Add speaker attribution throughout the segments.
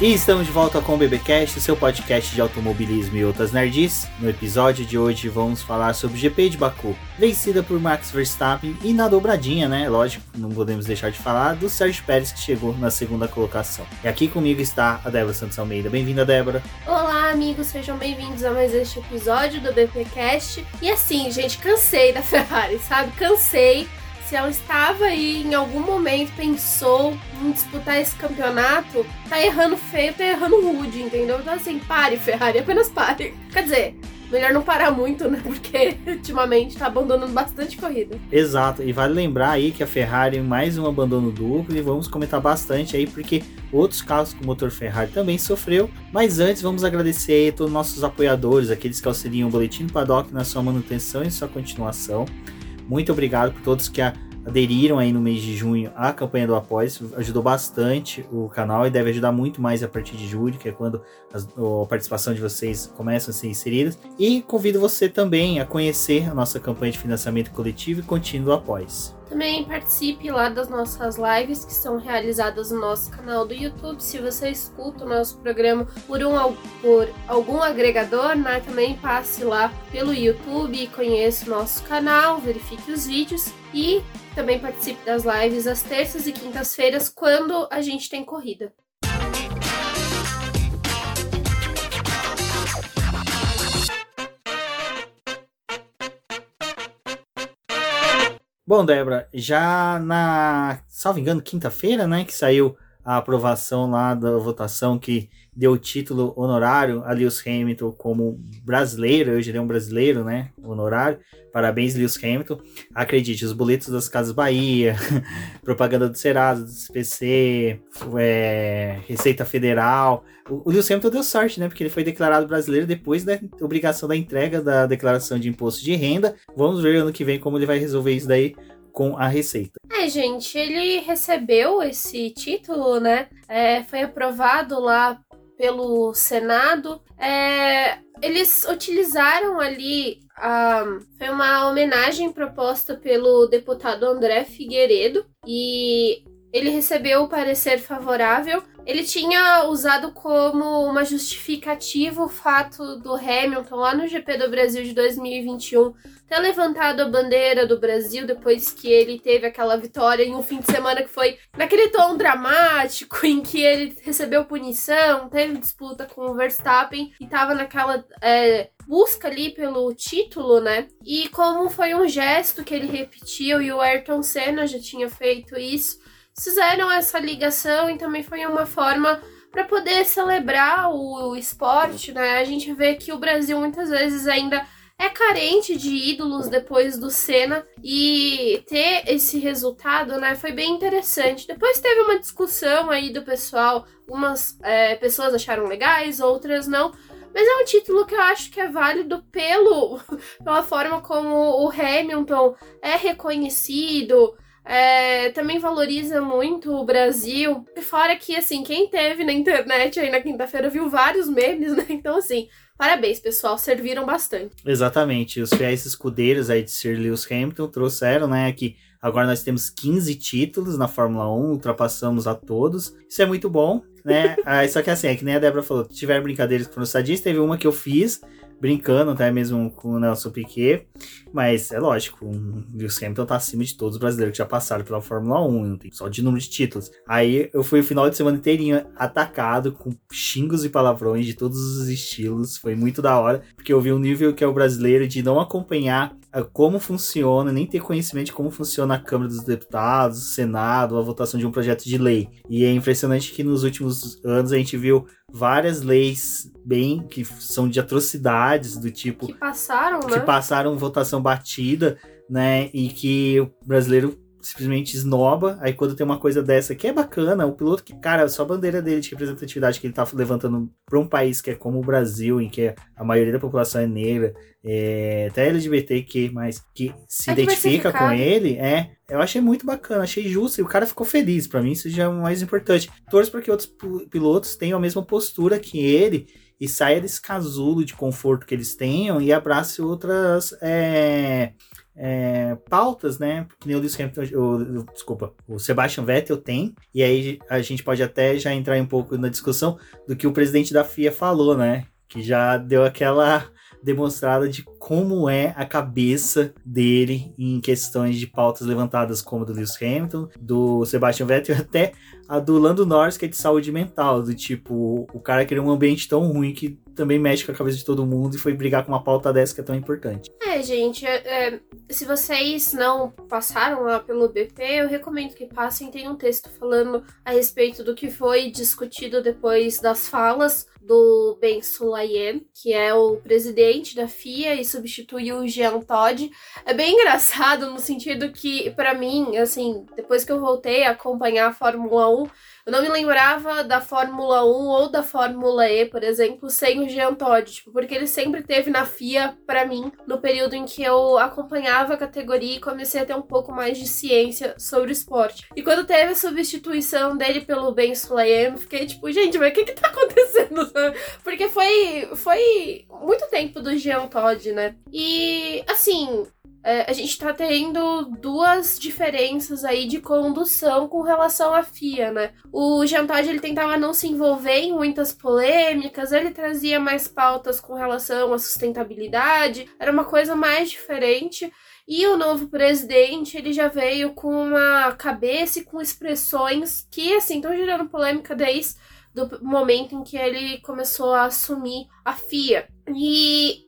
Speaker 1: E estamos de volta com o BBcast, seu podcast de automobilismo e outras nerds. No episódio de hoje vamos falar sobre o GP de Baku, vencida por Max Verstappen e na dobradinha, né? Lógico, não podemos deixar de falar do Sérgio Pérez que chegou na segunda colocação. E aqui comigo está a Débora Santos Almeida. Bem-vinda, Débora.
Speaker 2: Olá, amigos, sejam bem-vindos a mais este episódio do BBcast. E assim, gente, cansei da Ferrari, sabe? Cansei se ela estava aí em algum momento pensou em disputar esse campeonato, tá errando feio, tá errando rude, entendeu? Então assim, pare, Ferrari, apenas pare. Quer dizer, melhor não parar muito, né? Porque ultimamente tá abandonando bastante corrida.
Speaker 1: Exato, e vale lembrar aí que a Ferrari mais um abandono duplo e vamos comentar bastante aí porque outros carros com motor Ferrari também sofreu. Mas antes vamos agradecer aí todos os nossos apoiadores, aqueles que auxiliam o Boletim Paddock na sua manutenção e sua continuação. Muito obrigado por todos que aderiram aí no mês de junho à campanha do Apoio. Ajudou bastante o canal e deve ajudar muito mais a partir de julho, que é quando a participação de vocês começa a ser inserida. E convido você também a conhecer a nossa campanha de financiamento coletivo e contínuo Apoio.
Speaker 2: Também participe lá das nossas lives que são realizadas no nosso canal do YouTube. Se você escuta o nosso programa por, um, por algum agregador, né, também passe lá pelo YouTube conheça o nosso canal, verifique os vídeos e também participe das lives às terças e quintas-feiras quando a gente tem corrida.
Speaker 1: Bom, Débora, já na, salvo engano, quinta-feira, né, que saiu a aprovação lá da votação que deu o título honorário a Lewis Hamilton como brasileiro, eu diria um brasileiro, né, honorário. Parabéns, Lewis Hamilton. Acredite, os boletos das Casas Bahia, propaganda do Serasa, do CPC, é, Receita Federal. O, o Lewis Hamilton deu sorte, né, porque ele foi declarado brasileiro depois da obrigação da entrega da declaração de imposto de renda. Vamos ver ano que vem como ele vai resolver isso daí com a Receita.
Speaker 2: É, gente, ele recebeu esse título, né? É, foi aprovado lá pelo Senado. É, eles utilizaram ali. foi uma homenagem proposta pelo deputado André Figueiredo e ele recebeu o parecer favorável. Ele tinha usado como uma justificativa o fato do Hamilton, lá no GP do Brasil de 2021, ter levantado a bandeira do Brasil depois que ele teve aquela vitória em um fim de semana que foi naquele tom dramático, em que ele recebeu punição, teve disputa com o Verstappen e tava naquela é, busca ali pelo título, né? E como foi um gesto que ele repetiu e o Ayrton Senna já tinha feito isso fizeram essa ligação e também foi uma forma para poder celebrar o, esporte, né? A gente vê que o Brasil muitas vezes ainda é carente de ídolos depois do Senna e ter esse resultado, né, foi bem interessante. Depois teve uma discussão aí do pessoal, umas é, pessoas acharam legais, outras não. Mas é um título que eu acho que é válido pelo, pela forma como o Hamilton é reconhecido, é, também valoriza muito o Brasil. Fora que, assim, quem teve na internet aí na quinta-feira viu vários memes, né? Então, assim, parabéns, pessoal, serviram bastante.
Speaker 1: Exatamente. Os fiéis escudeiros aí de Sir Lewis Hamilton trouxeram, né, que agora nós temos 15 títulos na Fórmula 1, ultrapassamos a todos. Isso é muito bom, né? ah, só que assim, é que nem a Débora falou, tiveram brincadeiras com os sadistas, teve uma que eu fiz, brincando até mesmo com o Nelson Piquet, mas é lógico, o Lewis Hamilton tá acima de todos os brasileiros que já passaram pela Fórmula 1, não tem só de número de títulos. Aí eu fui o final de semana inteirinho atacado com xingos e palavrões de todos os estilos, foi muito da hora, porque eu vi um nível que é o brasileiro de não acompanhar como funciona, nem ter conhecimento de como funciona a Câmara dos Deputados, o Senado, a votação de um projeto de lei. E é impressionante que nos últimos anos a gente viu várias leis bem que são de atrocidades do tipo
Speaker 2: que passaram,
Speaker 1: que
Speaker 2: né?
Speaker 1: passaram votação batida, né? E que o brasileiro simplesmente esnoba. Aí quando tem uma coisa dessa que é bacana, o piloto que, cara, só a bandeira dele de representatividade que ele tá levantando para um país que é como o Brasil, em que a maioria da população é negra, é, até LGBT que mais que se é identifica com ele, é, eu achei muito bacana, achei justo e o cara ficou feliz. Para mim isso já é o mais importante. Torço para que outros pilotos tenham a mesma postura que ele e saia desse casulo de conforto que eles tenham e abrace outras é, é, pautas, né? Que nem o Lewis Hamilton, o, desculpa, o Sebastian Vettel tem. E aí a gente pode até já entrar um pouco na discussão do que o presidente da FIA falou, né? Que já deu aquela demonstrada de como é a cabeça dele em questões de pautas levantadas como do Lewis Hamilton, do Sebastian Vettel até a do Lando Norris, que é de saúde mental, do tipo, o cara queria um ambiente tão ruim que também mexe com a cabeça de todo mundo e foi brigar com uma pauta dessa que é tão importante.
Speaker 2: É, gente, é, é se vocês não passaram lá pelo BP, eu recomendo que passem. Tem um texto falando a respeito do que foi discutido depois das falas do Ben Sulayem, que é o presidente da FIA e substituiu o Jean Todt. É bem engraçado no sentido que, para mim, assim, depois que eu voltei a acompanhar a Fórmula 1, eu não me lembrava da Fórmula 1 ou da Fórmula E, por exemplo, sem o Jean Todt, tipo, porque ele sempre teve na FIA para mim no período em que eu acompanhava a categoria e comecei a ter um pouco mais de ciência sobre o esporte. E quando teve a substituição dele pelo Ben Sulayem, fiquei tipo, gente, mas o que que tá acontecendo? Porque foi foi muito tempo do Jean Todt, né? E assim, a gente tá tendo duas diferenças aí de condução com relação à FIA, né? O Jantage ele tentava não se envolver em muitas polêmicas, ele trazia mais pautas com relação à sustentabilidade, era uma coisa mais diferente. E o novo presidente, ele já veio com uma cabeça e com expressões que, assim, estão gerando polêmica desde do momento em que ele começou a assumir a FIA. E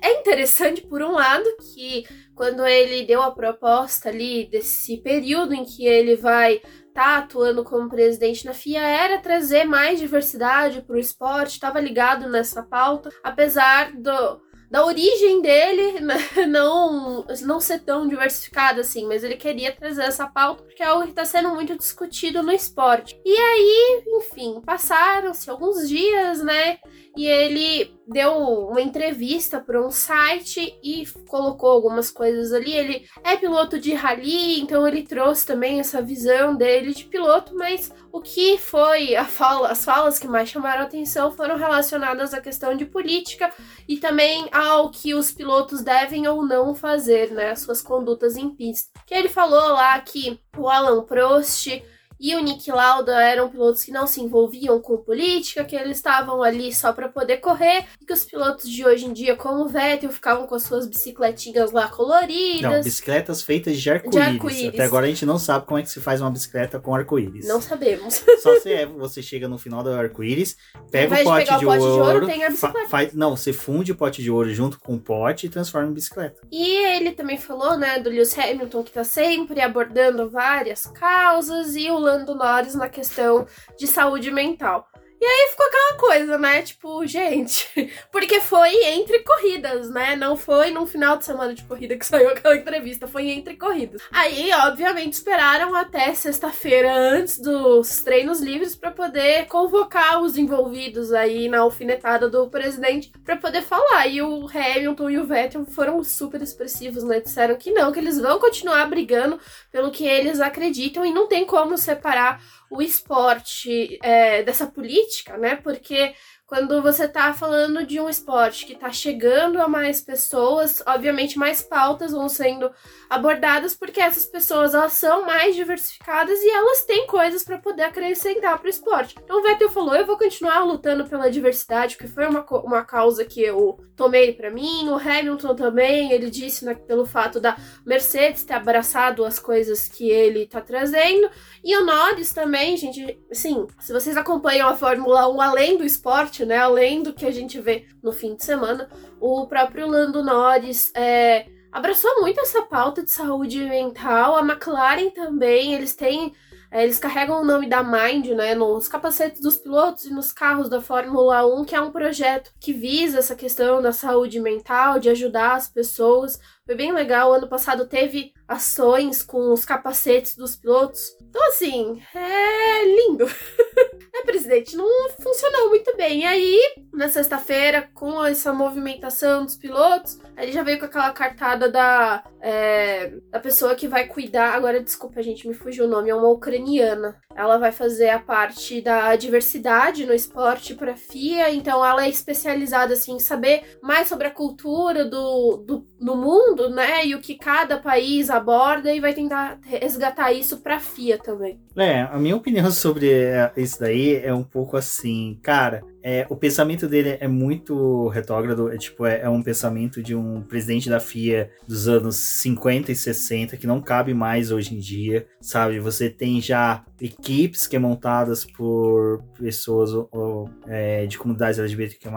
Speaker 2: é interessante, por um lado, que quando ele deu a proposta ali desse período em que ele vai estar tá atuando como presidente na FIA, era trazer mais diversidade para o esporte, estava ligado nessa pauta, apesar do, da origem dele né, não, não ser tão diversificada assim, mas ele queria trazer essa pauta porque é algo que está sendo muito discutido no esporte. E aí, enfim, passaram-se alguns dias, né? E ele deu uma entrevista para um site e colocou algumas coisas ali. Ele é piloto de rally, então ele trouxe também essa visão dele de piloto, mas o que foi fala, as falas que mais chamaram atenção foram relacionadas à questão de política e também ao que os pilotos devem ou não fazer, né, as suas condutas em pista. Que ele falou lá que o Alan Prost e o Nick Lauda eram pilotos que não se envolviam com política, que eles estavam ali só para poder correr, e que os pilotos de hoje em dia, como o Vettel, ficavam com as suas bicicletinhas lá coloridas.
Speaker 1: Não, bicicletas feitas de arco-íris. Arco Até agora a gente não sabe como é que se faz uma bicicleta com arco-íris.
Speaker 2: Não sabemos.
Speaker 1: Só se é, você chega no final do arco-íris, pega o pote, de, de, ouro, de ouro, tem a bicicleta. Faz, não, você funde o pote de ouro junto com o pote e transforma em bicicleta.
Speaker 2: E ele também falou, né, do Lewis Hamilton, que tá sempre abordando várias causas, e o Lando Norris na questão de saúde mental. E aí ficou aquela coisa, né? Tipo, gente, porque foi entre corridas, né? Não foi num final de semana de corrida que saiu aquela entrevista, foi entre corridas. Aí, obviamente, esperaram até sexta-feira antes dos treinos livres para poder convocar os envolvidos aí na alfinetada do presidente para poder falar. E o Hamilton e o Vettel foram super expressivos, né? Disseram que não, que eles vão continuar brigando pelo que eles acreditam e não tem como separar o esporte é, dessa política, né? Porque quando você está falando de um esporte que está chegando a mais pessoas, obviamente mais pautas vão sendo abordadas porque essas pessoas elas são mais diversificadas e elas têm coisas para poder acrescentar para o esporte. Então o Vettel falou: eu vou continuar lutando pela diversidade, que foi uma, uma causa que eu tomei para mim. O Hamilton também, ele disse né, pelo fato da Mercedes ter abraçado as coisas que ele está trazendo. E o Norris também, gente, sim, se vocês acompanham a Fórmula 1 além do esporte, né? Além do que a gente vê no fim de semana, o próprio Lando Norris é, abraçou muito essa pauta de saúde mental. A McLaren também, eles têm. É, eles carregam o nome da Mind, né, nos capacetes dos pilotos e nos carros da Fórmula 1, que é um projeto que visa essa questão da saúde mental, de ajudar as pessoas. Foi bem legal. Ano passado teve ações com os capacetes dos pilotos. Então, assim, é lindo. é, presidente, não funcionou muito bem. E aí, na sexta-feira, com essa movimentação dos pilotos, ele já veio com aquela cartada da, é, da pessoa que vai cuidar. Agora, desculpa, gente, me fugiu o nome, é uma ucraniana. Ela vai fazer a parte da diversidade no esporte para FIA, então ela é especializada assim, em saber mais sobre a cultura do, do no mundo, né? E o que cada país aborda e vai tentar resgatar isso pra FIA também.
Speaker 1: É, a minha opinião sobre isso daí é um pouco assim, cara. É, o pensamento dele é muito retrógrado, é tipo, é, é, um pensamento de um presidente da FIA dos anos 50 e 60 que não cabe mais hoje em dia, sabe? Você tem já equipes que é montadas por pessoas ou, é, de comunidades LGBTQ+,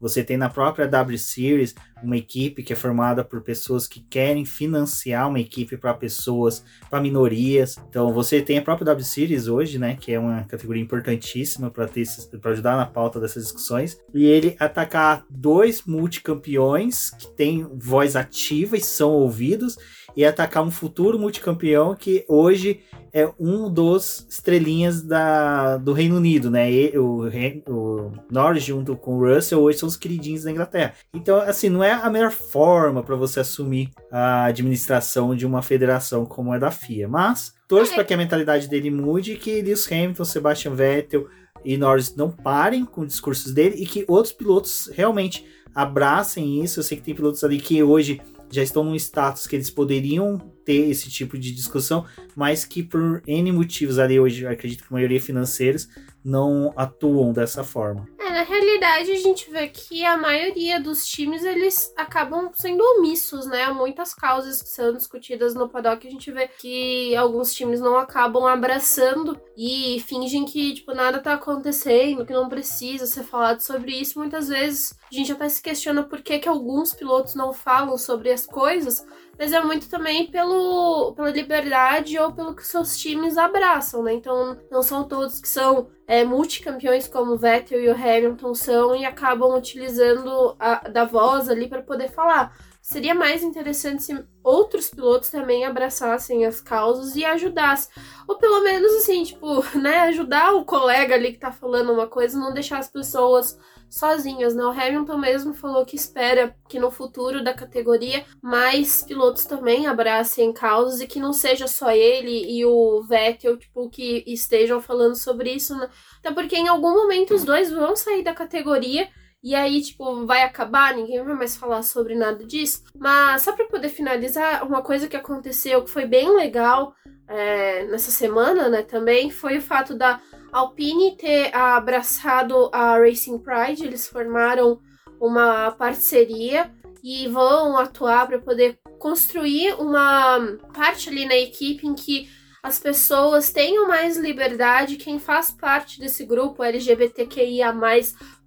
Speaker 1: você tem na própria W Series uma equipe que é formada por pessoas que querem financiar uma equipe para pessoas, para minorias. Então você tem a própria W Series hoje, né, que é uma categoria importantíssima para ter para ajudar na pauta dessas discussões. E ele atacar dois multicampeões que têm voz ativa e são ouvidos e atacar um futuro multicampeão que hoje é um dos estrelinhas da, do Reino Unido, né? E, o, o Norris junto com o Russell hoje são os queridinhos da Inglaterra. Então, assim, não é a melhor forma para você assumir a administração de uma federação como é da FIA, mas torço para que a mentalidade dele mude e que Lewis Hamilton, Sebastian Vettel e Norris não parem com os discursos dele e que outros pilotos realmente abracem isso. Eu sei que tem pilotos ali que hoje já estão num status que eles poderiam ter esse tipo de discussão, mas que por N motivos ali hoje, acredito que a maioria financeiros, não atuam dessa forma.
Speaker 2: É, na realidade a gente vê que a maioria dos times eles acabam sendo omissos, né? Há muitas causas que são discutidas no paddock, a gente vê que alguns times não acabam abraçando e fingem que, tipo, nada tá acontecendo, que não precisa ser falado sobre isso. Muitas vezes a gente até se questiona por que, que alguns pilotos não falam sobre as coisas, mas é muito também pelo, pela liberdade ou pelo que seus times abraçam, né? Então não são todos que são é, multicampeões como o Vettel e o Hamilton são e acabam utilizando a, da voz ali para poder falar. Seria mais interessante se outros pilotos também abraçassem as causas e ajudassem. Ou pelo menos assim, tipo, né, ajudar o colega ali que tá falando uma coisa, não deixar as pessoas sozinhas, né? O Hamilton mesmo falou que espera que no futuro da categoria mais pilotos também abracem causas e que não seja só ele e o Vettel, tipo, que estejam falando sobre isso, né? Até porque em algum momento os dois vão sair da categoria e aí, tipo, vai acabar, ninguém vai mais falar sobre nada disso. Mas só para poder finalizar, uma coisa que aconteceu que foi bem legal é, nessa semana, né, também, foi o fato da Alpine ter abraçado a Racing Pride, eles formaram uma parceria e vão atuar para poder construir uma parte ali na equipe em que as pessoas tenham mais liberdade, quem faz parte desse grupo LGBTQIA+,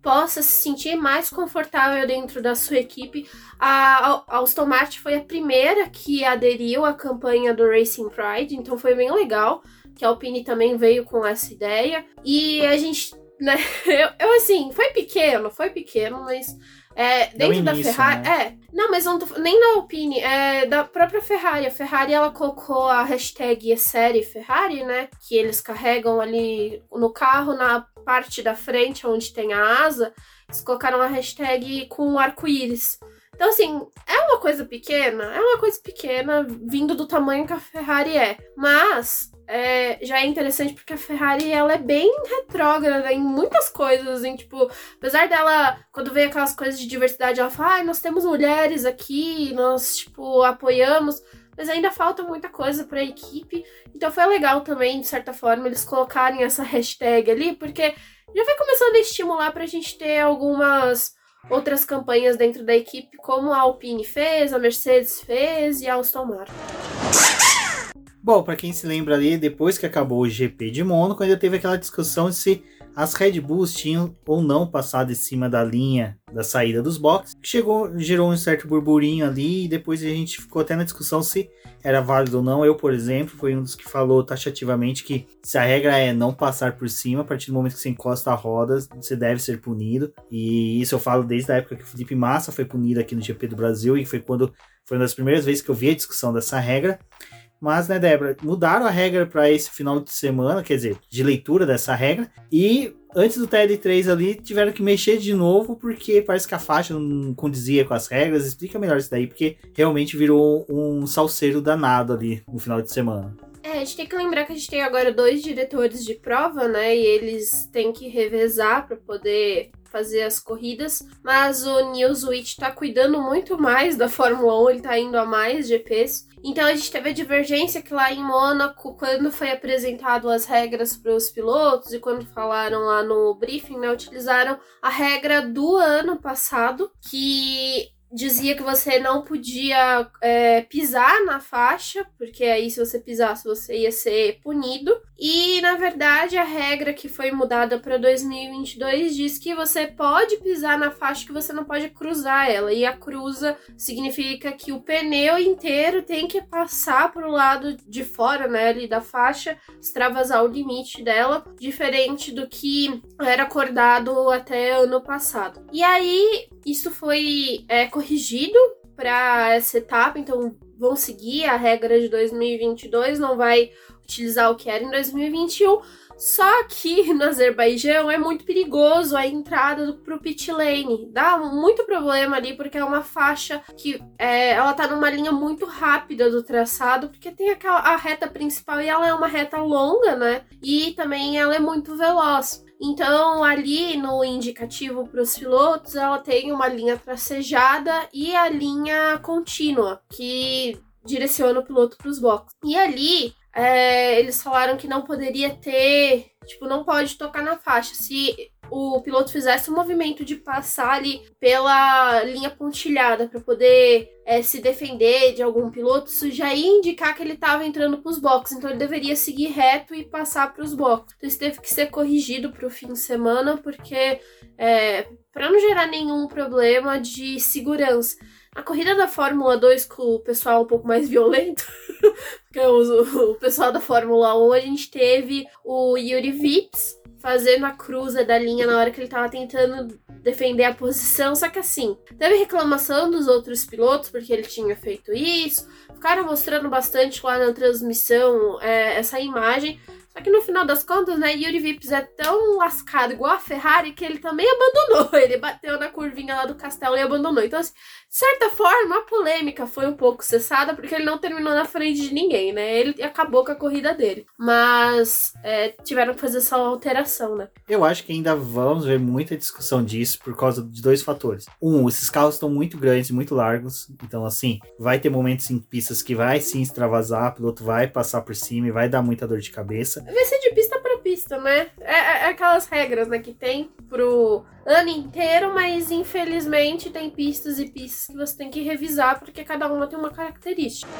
Speaker 2: possa se sentir mais confortável dentro da sua equipe. A Aston Martin foi a primeira que aderiu à campanha do Racing Pride, então foi bem legal que a Alpine também veio com essa ideia. E a gente, né, eu, eu assim, foi pequeno, foi pequeno, mas é, dentro início, da Ferrari. Né? É. Não, mas não tô, nem na Alpine, é da própria Ferrari. A Ferrari ela colocou a hashtag série Ferrari, né? Que eles carregam ali no carro, na parte da frente, onde tem a asa. Eles colocaram a hashtag com arco-íris. Então, assim, é uma coisa pequena, é uma coisa pequena, vindo do tamanho que a Ferrari é. Mas é, já é interessante porque a Ferrari ela é bem retrógrada em muitas coisas, assim, tipo, apesar dela, quando vem aquelas coisas de diversidade, ela fala, ah, nós temos mulheres aqui, nós, tipo, apoiamos, mas ainda falta muita coisa para a equipe. Então foi legal também, de certa forma, eles colocarem essa hashtag ali, porque já vai começando a estimular pra gente ter algumas outras campanhas dentro da equipe, como a Alpine fez, a Mercedes fez e a Aston Martin.
Speaker 1: Bom, para quem se lembra ali, depois que acabou o GP de Mônaco, ainda teve aquela discussão de se as Red Bulls tinham ou não passado em cima da linha da saída dos boxes, que chegou, gerou um certo burburinho ali e depois a gente ficou até na discussão se era válido ou não. Eu, por exemplo, fui um dos que falou taxativamente que se a regra é não passar por cima, a partir do momento que você encosta a roda, você deve ser punido. E isso eu falo desde a época que o Felipe Massa foi punido aqui no GP do Brasil e foi quando foi uma das primeiras vezes que eu vi a discussão dessa regra. Mas, né, Débora, mudaram a regra para esse final de semana, quer dizer, de leitura dessa regra. E antes do TL3 ali, tiveram que mexer de novo, porque parece que a faixa não condizia com as regras. Explica melhor isso daí, porque realmente virou um salseiro danado ali no final de semana.
Speaker 2: É, a gente tem que lembrar que a gente tem agora dois diretores de prova, né? E eles têm que revezar para poder fazer as corridas, mas o Newswitch tá cuidando muito mais da Fórmula 1, ele tá indo a mais GPs. Então a gente teve a divergência que lá em Mônaco, quando foi apresentado as regras para os pilotos e quando falaram lá no briefing, né, utilizaram a regra do ano passado, que dizia que você não podia é, pisar na faixa, porque aí se você pisasse você ia ser punido. E na verdade a regra que foi mudada para 2022 diz que você pode pisar na faixa, que você não pode cruzar ela. E a cruza significa que o pneu inteiro tem que passar para o lado de fora, né, ali da faixa, extravasar o limite dela, diferente do que era acordado até ano passado. E aí isso foi é, para essa etapa, então vão seguir a regra de 2022, não vai utilizar o que era em 2021. Só que no Azerbaijão é muito perigoso a entrada para o pit lane. Dá muito problema ali, porque é uma faixa que é, ela tá numa linha muito rápida do traçado, porque tem aquela, a reta principal e ela é uma reta longa, né? E também ela é muito veloz. Então, ali no indicativo para os pilotos, ela tem uma linha tracejada e a linha contínua, que direciona o piloto para os boxes. E ali, é, eles falaram que não poderia ter, tipo, não pode tocar na faixa. Se o piloto fizesse o um movimento de passar ali pela linha pontilhada para poder é, se defender de algum piloto, isso já ia indicar que ele estava entrando para os boxes. Então ele deveria seguir reto e passar para os boxes. Então isso teve que ser corrigido para o fim de semana, porque é, para não gerar nenhum problema de segurança. A corrida da Fórmula 2 com o pessoal um pouco mais violento, que é o, o pessoal da Fórmula 1, a gente teve o Yuri Vips fazendo a cruza da linha na hora que ele tava tentando defender a posição. Só que assim, teve reclamação dos outros pilotos porque ele tinha feito isso. Ficaram mostrando bastante lá na transmissão é, essa imagem. Só que no final das contas, né, Yuri Vips é tão lascado igual a Ferrari que ele também abandonou. Ele bateu na curvinha lá do castelo e abandonou. Então, assim, certa forma, a polêmica foi um pouco cessada porque ele não terminou na frente de ninguém, né? Ele acabou com a corrida dele. Mas é, tiveram que fazer essa alteração, né?
Speaker 1: Eu acho que ainda vamos ver muita discussão disso por causa de dois fatores. Um, esses carros estão muito grandes muito largos. Então, assim, vai ter momentos em pistas que vai sim extravasar, o piloto vai passar por cima e vai dar muita dor de cabeça.
Speaker 2: Vai ser de pista pista, né? É, é, é aquelas regras, né, que tem pro ano inteiro, mas infelizmente tem pistas e pistas que você tem que revisar porque cada uma tem uma característica.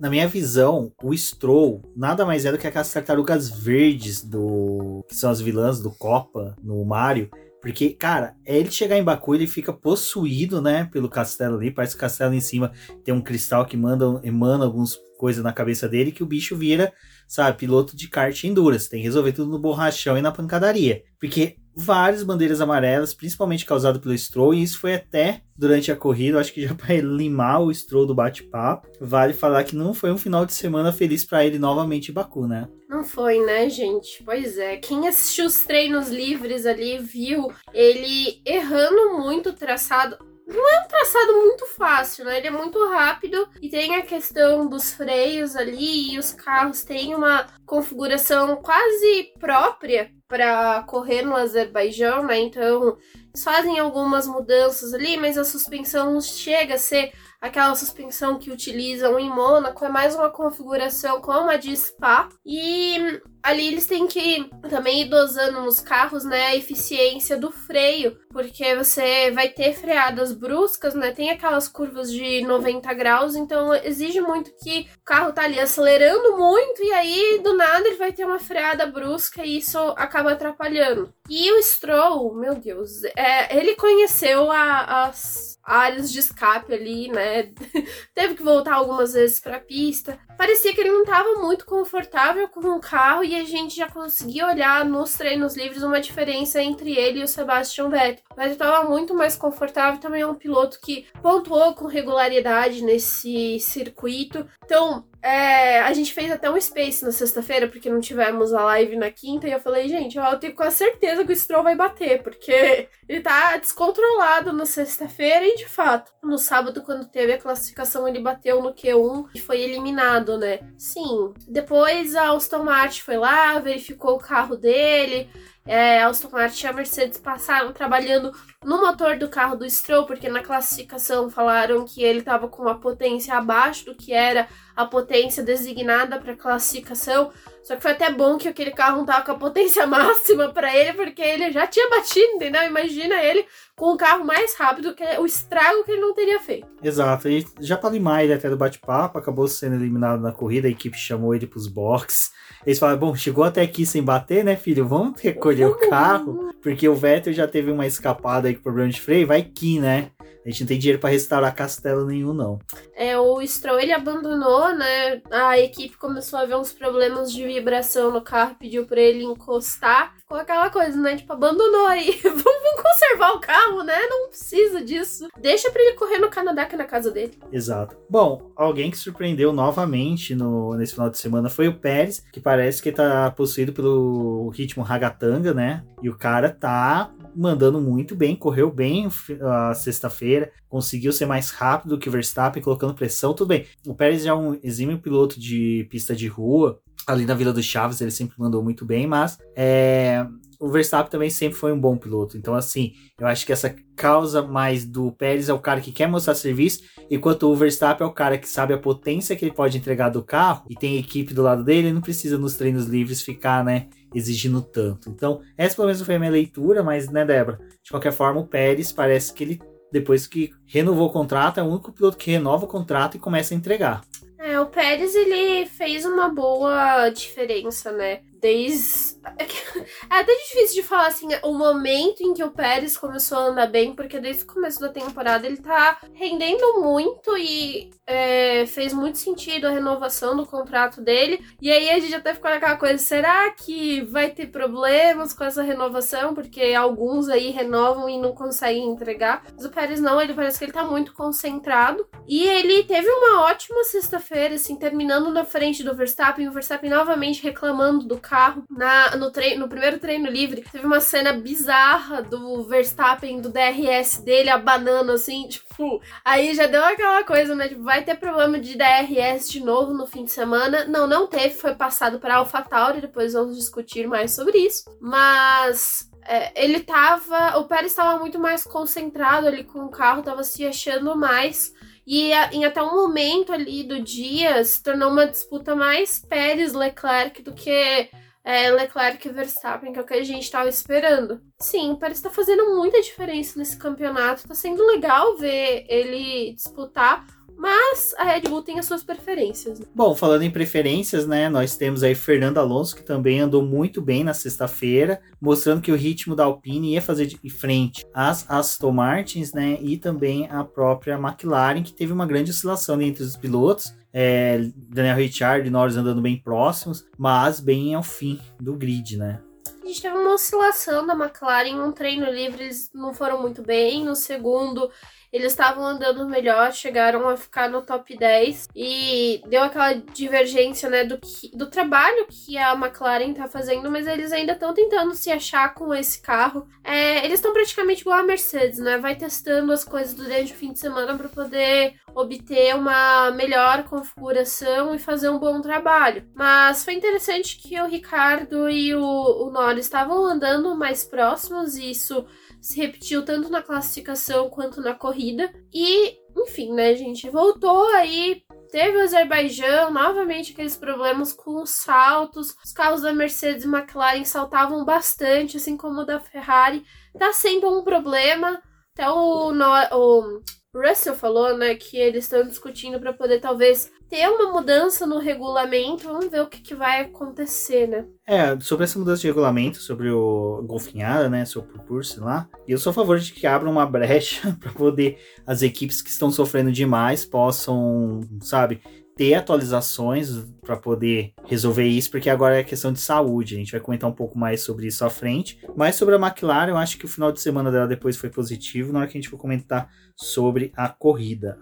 Speaker 1: Na minha visão, o Stroll nada mais é do que aquelas tartarugas verdes do que são as vilãs do Copa no Mario. Porque, cara, é ele chegar em Baku, ele fica possuído, né, pelo castelo ali. Parece que o castelo em cima tem um cristal que manda, emana algumas coisas na cabeça dele que o bicho vira, sabe, piloto de kart endurance. Tem que resolver tudo no borrachão e na pancadaria. Porque várias bandeiras amarelas, principalmente causado pelo Stroll, e isso foi até durante a corrida, acho que já para limar o Stroll do bate-papo. Vale falar que não foi um final de semana feliz para ele novamente em Baku, né?
Speaker 2: Não foi, né, gente? Pois é. Quem assistiu os treinos livres ali viu ele errando muito o traçado não é um traçado muito fácil, né? Ele é muito rápido e tem a questão dos freios ali e os carros têm uma configuração quase própria para correr no Azerbaijão, né? Então, eles fazem algumas mudanças ali, mas a suspensão chega a ser aquela suspensão que utilizam em Mônaco, é mais uma configuração como a de Spa. E ali eles têm que também ir dosando nos carros, né, a eficiência do freio, porque você vai ter freadas bruscas, né? Tem aquelas curvas de 90 graus, então exige muito que o carro tá ali acelerando muito e aí do nada ele vai ter uma freada brusca e isso acaba atrapalhando. E o Stroll, meu Deus, é, ele conheceu a, as áreas de escape ali, né? Teve que voltar algumas vezes para a pista. Parecia que ele não estava muito confortável com o carro e a gente já conseguia olhar nos treinos livres uma diferença entre ele e o Sebastian Vettel. Mas ele estava muito mais confortável, também é um piloto que pontuou com regularidade nesse circuito. Então, é, a gente fez até um space na sexta-feira, porque não tivemos a live na quinta, e eu falei, gente, eu tenho quase certeza certeza que o Stroll vai bater, porque ele tá descontrolado na sexta-feira e, de fato, no sábado, quando teve a classificação, ele bateu no Q1 e foi eliminado, né? Sim. Depois a Aston Martin foi lá, verificou o carro dele, é, Aston Martin e a Mercedes passaram trabalhando no motor do carro do Stroll, porque na classificação falaram que ele estava com uma potência abaixo do que era a potência designada para classificação. Só que foi até bom que aquele carro não tava com a potência máxima para ele, porque ele já tinha batido, entendeu? Imagina ele com o carro mais rápido, que o estrago que ele não teria feito.
Speaker 1: Exato, e já para limar ele até do bate-papo, acabou sendo eliminado na corrida, a equipe chamou ele pros boxes. Eles falaram, bom, chegou até aqui sem bater, né, filho? Vamos recolher o carro, porque o Vettel já teve uma escapada aí com problema de freio, vai que, né? A gente não tem dinheiro para restaurar castelo nenhum, não.
Speaker 2: É, o Stroll ele abandonou, né? A equipe começou a ver uns problemas de vibração no carro, pediu para ele encostar. Com aquela coisa, né? Tipo, abandonou aí. vamos, vamos, conservar o carro, né? Não precisa disso. Deixa pra ele correr no Canadá, que é na casa dele.
Speaker 1: Exato. Bom, alguém que surpreendeu novamente no, nesse final de semana foi o Pérez, que parece que tá possuído pelo ritmo ragatanga, né? E o cara tá mandando muito bem, correu bem a sexta-feira, conseguiu ser mais rápido que o Verstappen, colocando pressão, tudo bem. O Pérez é um exímio piloto de pista de rua, ali na Vila dos Chaves ele sempre mandou muito bem, mas é, o Verstappen também sempre foi um bom piloto. Então, assim, eu acho que essa causa mais do Pérez é o cara que quer mostrar serviço, enquanto o Verstappen é o cara que sabe a potência que ele pode entregar do carro e tem equipe do lado dele, ele não precisa nos treinos livres ficar, né, exigindo tanto. Então, essa pelo menos foi a minha leitura, mas, né, Débora? De qualquer forma, o Pérez parece que ele, depois que renovou o contrato, é o único piloto que renova o contrato e começa a entregar.
Speaker 2: É, o Pérez, ele fez uma boa diferença, né? Desde. É até difícil de falar assim, o momento em que o Pérez começou a andar bem, porque desde o começo da temporada ele tá rendendo muito e é, fez muito sentido a renovação do contrato dele. E aí a gente até ficou naquela coisa: será que vai ter problemas com essa renovação? Porque alguns aí renovam e não conseguem entregar. Mas o Pérez não, ele parece que ele tá muito concentrado. E ele teve uma ótima sexta-feira, assim, terminando na frente do Verstappen, o Verstappen novamente reclamando do carro na, no, treino, no primeiro treino livre. Teve uma cena bizarra do Verstappen, do DRS dele, abanando assim, tipo. Aí já deu aquela coisa, né? Tipo, vai ter problema de DRS de novo no fim de semana. Não, não teve, foi passado para AlphaTauri, depois vamos discutir mais sobre isso. Mas é, ele tava. O Pérez estava muito mais concentrado ali com o carro, tava se achando mais. E em até um momento ali do dia se tornou uma disputa mais Pérez-Leclerc do que é, Leclerc e Verstappen, que é o que a gente estava esperando. Sim, o Pérez está fazendo muita diferença nesse campeonato. Está sendo legal ver ele disputar mas a Red Bull tem as suas preferências.
Speaker 1: Bom, falando em preferências, né? Nós temos aí Fernando Alonso, que também andou muito bem na sexta-feira, mostrando que o ritmo da Alpine ia fazer de frente às Aston Martins, né? E também a própria McLaren, que teve uma grande oscilação entre os pilotos. É, Daniel Ricciardo e Norris andando bem próximos, mas bem ao fim do grid, né?
Speaker 2: A gente teve uma oscilação da McLaren, um treino livre eles não foram muito bem, no segundo eles estavam andando melhor, chegaram a ficar no top 10 e deu aquela divergência, né, do, que, do trabalho que a McLaren tá fazendo, mas eles ainda estão tentando se achar com esse carro. É, eles estão praticamente igual a Mercedes, né? Vai testando as coisas durante o fim de semana para poder obter uma melhor configuração e fazer um bom trabalho. Mas foi interessante que o Ricardo e o, o Norris estavam andando mais próximos e isso se repetiu tanto na classificação quanto na corrida. E, enfim, né, gente, voltou aí. Teve o Azerbaijão, novamente aqueles problemas com os saltos. Os carros da Mercedes e McLaren saltavam bastante, assim como o da Ferrari. Tá sendo um problema. Até o, o Russell falou, né, que eles estão discutindo para poder talvez ter uma mudança no regulamento. Vamos ver o que, que, vai acontecer, né?
Speaker 1: É, sobre essa mudança de regulamento, sobre o golfinhada, né, seu propulso lá, eu sou a favor de que abra uma brecha para poder as equipes que estão sofrendo demais possam, sabe, ter atualizações para poder resolver isso, porque agora é questão de saúde. A gente vai comentar um pouco mais sobre isso à frente. Mas sobre a McLaren, eu acho que o final de semana dela depois foi positivo, na hora que a gente for comentar sobre a corrida.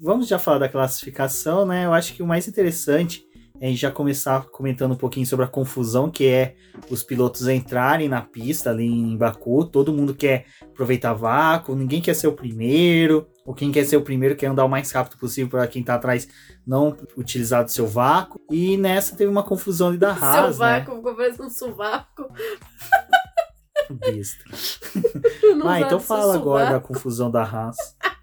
Speaker 1: Vamos já falar da classificação, né? Eu acho que o mais interessante a gente já começar comentando um pouquinho sobre a confusão que é os pilotos entrarem na pista ali em Baku, todo mundo quer aproveitar vácuo, ninguém quer ser o primeiro, ou quem quer ser o primeiro quer andar o mais rápido possível para quem tá atrás não utilizar do seu vácuo. E nessa teve uma confusão ali da Haas,
Speaker 2: Seu vácuo ficou parecendo um sovaco.
Speaker 1: Besta. Ah, então
Speaker 2: seu
Speaker 1: fala agora da confusão da Haas.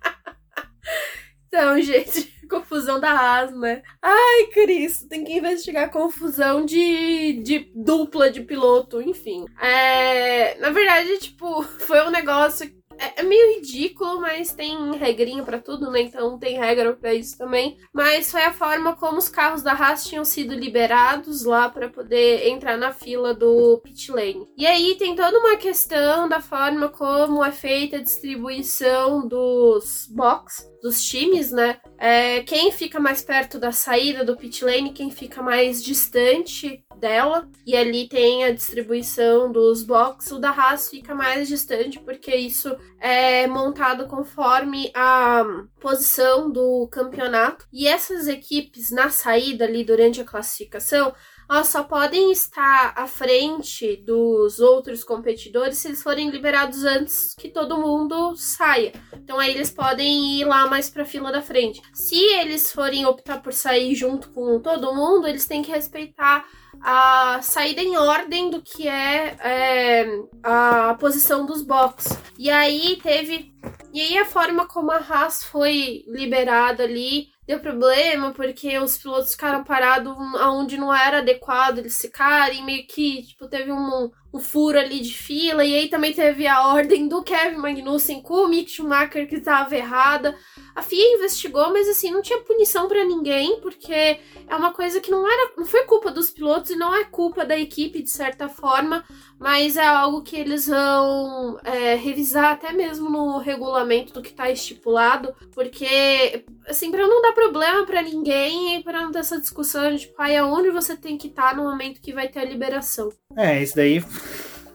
Speaker 2: Então, gente, confusão da Haas, né? Ai, Cristo, tem que investigar confusão de, de dupla de piloto, enfim. É, na verdade, tipo, foi um negócio. É, é meio ridículo, mas tem regrinha pra tudo, né? Então tem regra pra isso também. Mas foi a forma como os carros da Haas tinham sido liberados lá pra poder entrar na fila do pit lane. E aí tem toda uma questão da forma como é feita a distribuição dos box, dos times, né? É, quem fica mais perto da saída do pit lane, quem fica mais distante dela. E ali tem a distribuição dos box. O da Haas fica mais distante, porque isso é montado conforme a posição do campeonato. E essas equipes na saída ali durante a classificação. Elas só podem estar à frente dos outros competidores se eles forem liberados antes que todo mundo saia. Então aí eles podem ir lá mais pra fila da frente. Se eles forem optar por sair junto com todo mundo, eles têm que respeitar a saída em ordem do que é, é, a posição dos box. E aí teve. E aí a forma como a Haas foi liberada ali deu problema, porque os pilotos ficaram parados onde não era adequado eles ficarem, meio que, tipo, teve um, um furo ali de fila, e aí também teve a ordem do Kevin Magnussen com o Mick Schumacher que estava errada. A FIA investigou, mas assim, não tinha punição para ninguém, porque é uma coisa que não era, não foi culpa dos pilotos e não é culpa da equipe de certa forma, mas é algo que eles vão é, revisar até mesmo no regulamento do que tá estipulado, porque assim, para não dar problema para ninguém e para não ter essa discussão de tipo, aonde você tem que estar no momento que vai ter a liberação.
Speaker 1: É, isso daí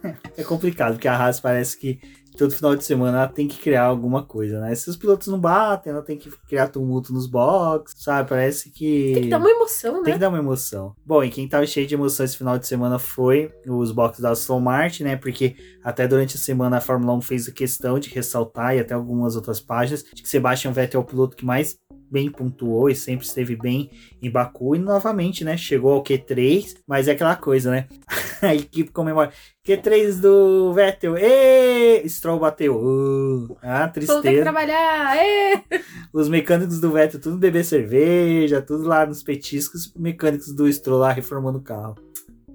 Speaker 1: é complicado, porque a Haas parece que todo final de semana ela tem que criar alguma coisa, né? Se os pilotos não batem, ela tem que criar tumulto nos boxes, sabe? Parece que.
Speaker 2: Tem que dar uma emoção,
Speaker 1: Tem
Speaker 2: né?
Speaker 1: que dar uma emoção. Bom, e quem tava cheio de emoção esse final de semana foi os boxes da Aston Martin, né? Porque até durante a semana a Fórmula 1 fez a questão de ressaltar, e até algumas outras páginas, de que Sebastian Vettel é o piloto que mais bem pontuou e sempre esteve bem em Baku. E novamente, né? Chegou ao Q3, mas é aquela coisa, né? a equipe comemora. Q3 do Vettel. Ê! Stroll bateu. Uh, ah,
Speaker 2: Vamos ter que
Speaker 1: tristeza.
Speaker 2: trabalhar. É.
Speaker 1: Os mecânicos do Vettel tudo beber cerveja, tudo lá nos petiscos, os mecânicos do Stroll lá reformando o carro.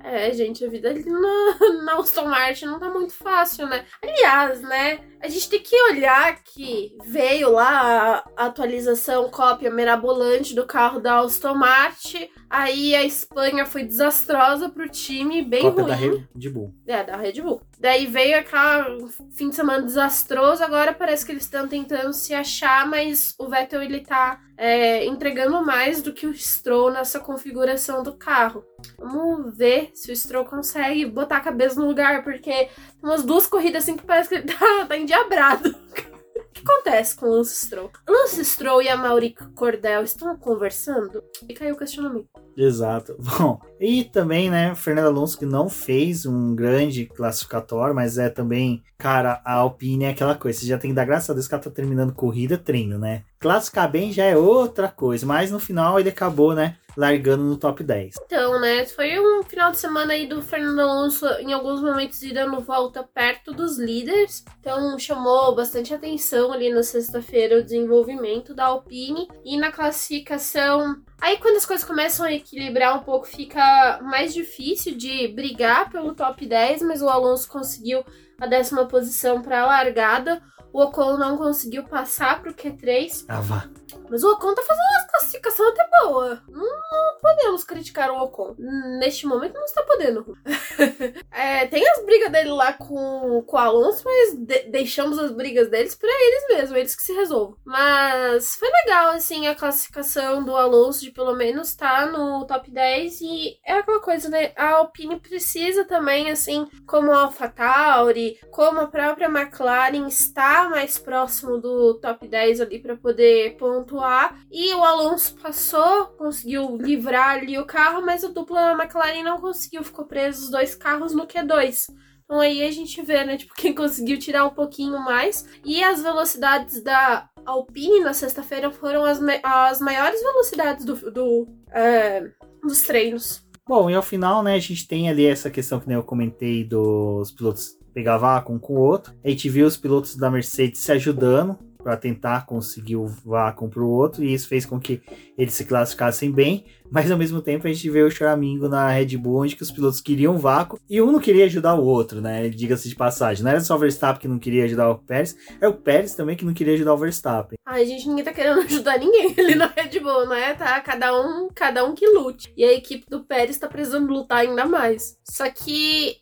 Speaker 2: É, gente, a vida ali na, na Aston Martin não tá muito fácil, né? Aliás, né? A gente tem que olhar que veio lá a atualização cópia mirabolante do carro da Aston Martin. Aí a Espanha foi desastrosa pro time, bem
Speaker 1: Cópia
Speaker 2: ruim.
Speaker 1: da Red Bull.
Speaker 2: É, da Red Bull. Daí veio aquela fim de semana desastroso, agora parece que eles estão tentando se achar, mas o Vettel ele tá é, entregando mais do que o Stroll nessa configuração do carro. Vamos ver se o Stroll consegue botar a cabeça no lugar, porque tem umas duas corridas assim que parece que ele tá, tá endiabrado. Que acontece com Lance Stroll? Lance Stroll e a Maurica Cordel estão conversando? E caiu o questionamento.
Speaker 1: Exato. Bom, e também, né, Fernando Alonso que não fez um grande classificatório, mas é também, cara, a Alpine é aquela coisa, você já tem que dar graças a Deus que ela tá terminando corrida, treino, né? Classificar bem já é outra coisa, mas no final ele acabou, né, largando no top 10.
Speaker 2: Então, né, foi um final de semana aí do Fernando Alonso, em alguns momentos, ir dando volta perto dos líderes. Então, chamou bastante atenção ali na sexta-feira o desenvolvimento da Alpine. E na classificação. Aí, quando as coisas começam a equilibrar um pouco, fica mais difícil de brigar pelo top 10, mas o Alonso conseguiu a décima posição para a largada. O Ocon não conseguiu passar para o Q3.
Speaker 1: Ah, vá.
Speaker 2: Mas o Ocon tá fazendo uma classificação até boa. Não, podemos criticar o Ocon. Neste momento não está podendo. É, tem as brigas dele lá com, com o Alonso, mas de- deixamos as brigas deles pra eles mesmos, eles que se resolvam. Mas foi legal, assim, a classificação do Alonso de pelo menos estar no top 10 e é aquela coisa, né? A Alpine precisa também, assim, como a AlphaTauri, como a própria McLaren, estar mais próximo do top 10 ali para poder pontuar. E o Alonso passou, conseguiu livrar ali o carro, mas a dupla McLaren não conseguiu, ficou preso os dois carros no Q2. Então aí a gente vê, né, tipo, quem conseguiu tirar um pouquinho mais. E as velocidades da Alpine na sexta-feira foram as, as maiores velocidades do, do é, dos treinos.
Speaker 1: Bom, e ao final, né, a gente tem ali essa questão que nem eu comentei dos pilotos pegar vácuo um com o outro. A gente viu os pilotos da Mercedes se ajudando para tentar conseguir o vácuo para o outro, e isso fez com que eles se classificassem bem, mas ao mesmo tempo a gente vê o choramingo na Red Bull, onde que os pilotos queriam vácuo e um não queria ajudar o outro, né? Diga-se de passagem. Não era só o Verstappen que não queria ajudar o Pérez, é o Pérez também que não queria ajudar o Verstappen.
Speaker 2: Ai, gente, ninguém tá querendo ajudar ninguém ali na Red Bull, né? Tá cada um, cada um que lute. E a equipe do Pérez tá precisando lutar ainda mais. Só que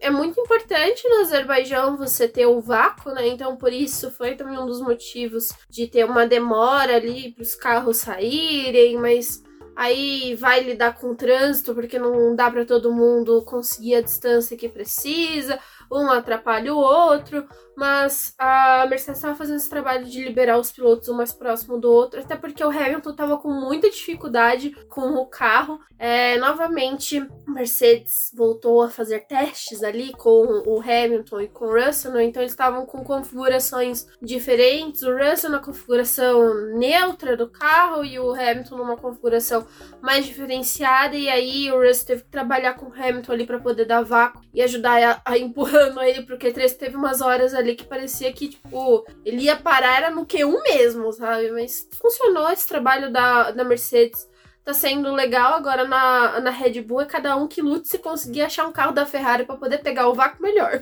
Speaker 2: é muito importante no Azerbaijão você ter o vácuo, né? Então, por isso foi também um dos motivos de ter uma demora ali para os carros saírem, mas aí vai lidar com o trânsito porque não dá para todo mundo conseguir a distância que precisa um atrapalha o outro, mas a Mercedes estava fazendo esse trabalho de liberar os pilotos um mais próximo do outro, até porque o Hamilton estava com muita dificuldade com o carro. É, novamente, Mercedes voltou a fazer testes ali com o Hamilton e com o Russell, né? então eles estavam com configurações diferentes. O Russell na configuração neutra do carro e o Hamilton numa configuração mais diferenciada, e aí o Russell teve que trabalhar com o Hamilton ali para poder dar vácuo e ajudar a, a empurrar empurrando ele pro Q3. Teve umas horas ali que parecia que, tipo, ele ia parar, era no Q1 mesmo, sabe? Mas funcionou esse trabalho da, da Mercedes. Tá sendo legal agora na, na Red Bull é cada um que lute se conseguir achar um carro da Ferrari para poder pegar o vácuo melhor.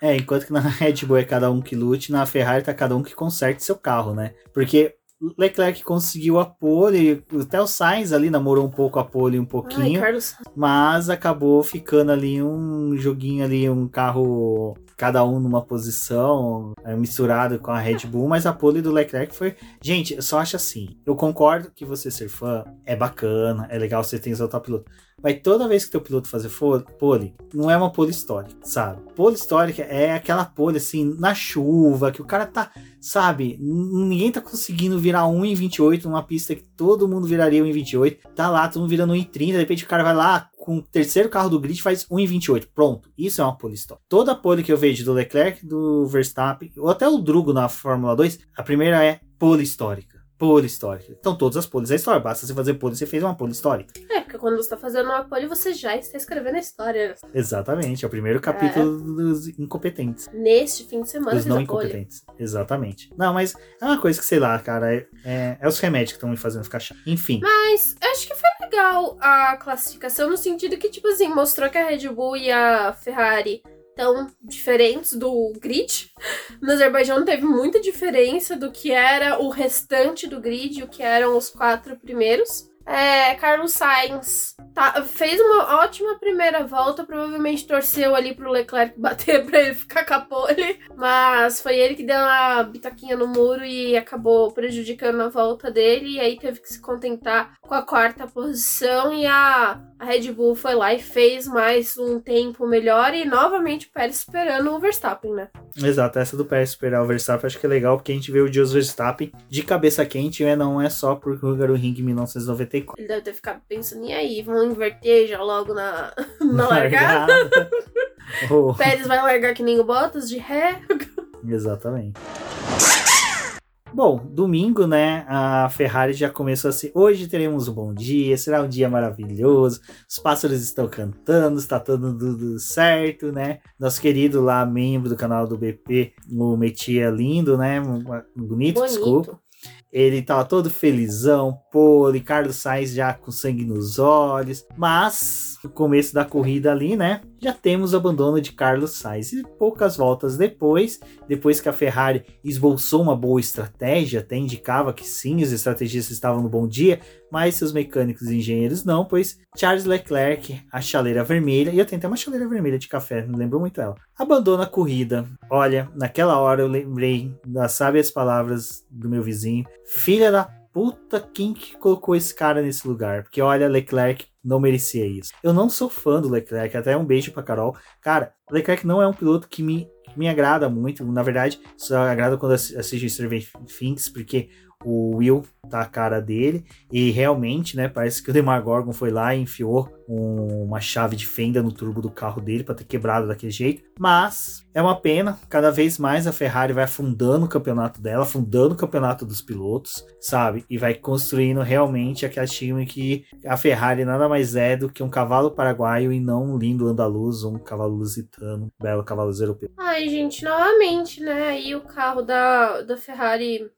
Speaker 1: É, enquanto que na Red Bull é cada um que lute, na Ferrari tá cada um que conserte seu carro, né? Porque Leclerc conseguiu a pole, até o Sainz ali namorou um pouco a pole um pouquinho, Ai, mas acabou ficando ali um joguinho ali, um carro cada um numa posição, é, misturado com a Red Bull, mas a pole do Leclerc foi. Gente, eu só acho assim. Eu concordo que você ser fã é bacana, é legal você ter o top piloto. Mas toda vez que teu piloto fazer pole, não é uma pole histórica, sabe? Pole histórica é aquela pole assim, na chuva, que o cara tá, sabe? Ninguém tá conseguindo virar 1 em 28 numa pista que todo mundo viraria 1 em 28. Tá lá, todo mundo virando 1 em 30, de repente o cara vai lá com o terceiro carro do grid faz 1 em 28. Pronto, isso é uma pole histórica. Toda pole que eu vejo do Leclerc, do Verstappen, ou até o Drugo na Fórmula 2, a primeira é pole histórica pole histórica. Então todas as poles é história. Basta você fazer pole, você fez uma pole histórica.
Speaker 2: É, porque quando você está fazendo uma pole, você já está escrevendo a história.
Speaker 1: Exatamente, é o primeiro capítulo é. dos incompetentes.
Speaker 2: Neste fim de semana.
Speaker 1: Dos não incompetentes. Pole. Exatamente. Não, mas é uma coisa que, sei lá, cara, é, é, é os remédios que estão me fazendo ficar chato. Enfim.
Speaker 2: Mas acho que foi legal a classificação no sentido que, tipo assim, mostrou que a Red Bull e a Ferrari tão diferentes do grid. No Azerbaijão teve muita diferença do que era o restante do grid, o que eram os quatro primeiros. É, Carlos Sainz tá, fez uma ótima primeira volta, provavelmente torceu ali pro Leclerc bater pra ele ficar com a pole, mas foi ele que deu uma bitaquinha no muro e acabou prejudicando a volta dele, e aí teve que se contentar com a quarta posição e a, a Red Bull foi lá e fez mais um tempo melhor e novamente o Pérez esperando o Verstappen, né?
Speaker 1: Exato, essa do Pérez esperar o Verstappen acho que é legal porque a gente vê o Jos Verstappen de cabeça quente, né? não é só por Hungaroring em 1994.
Speaker 2: Ele deve ter ficado pensando, e aí, vamos inverter já logo na, na largada? oh. Pérez vai largar que nem o Bottas de ré?
Speaker 1: Exatamente. Bom, domingo, né? A Ferrari já começou assim. Hoje teremos um bom dia, será um dia maravilhoso. Os pássaros estão cantando, está tudo, tudo certo, né? Nosso querido lá, membro do canal do BP, o Metia lindo, né? Bonito, Bonito. desculpa. Ele tava todo felizão, pole, Carlos Sainz já com sangue nos olhos. Mas, no começo da corrida ali, né? Já temos o abandono de Carlos Sainz. E poucas voltas depois, depois que a Ferrari esboçou uma boa estratégia, até indicava que sim, os estrategistas estavam no bom dia, mas seus mecânicos e engenheiros não, pois Charles Leclerc, a chaleira vermelha, e eu tenho até uma chaleira vermelha de café, não lembro muito ela, abandona a corrida. Olha, naquela hora eu lembrei das sábias palavras do meu vizinho, filha da puta, quem que colocou esse cara nesse lugar? Porque olha, Leclerc não merecia isso. Eu não sou fã do Leclerc, até um beijo pra Carol. Cara, Leclerc não é um piloto que me me agrada muito. Na verdade, só agrada quando assisto Stranger Things, porque o Will tá a cara dele e realmente, né, parece que o Demagorgon foi lá e enfiou um, uma chave de fenda no turbo do carro dele para ter quebrado daquele jeito. Mas é uma pena, cada vez mais a Ferrari vai afundando o campeonato dela, afundando o campeonato dos pilotos, sabe? E vai construindo realmente aquele time que a Ferrari nada mais é do que um cavalo paraguaio e não um lindo andaluz, um cavalo lusitano, um belo cavalo europeu.
Speaker 2: Ai, gente, novamente, né? Aí o carro da, da Ferrari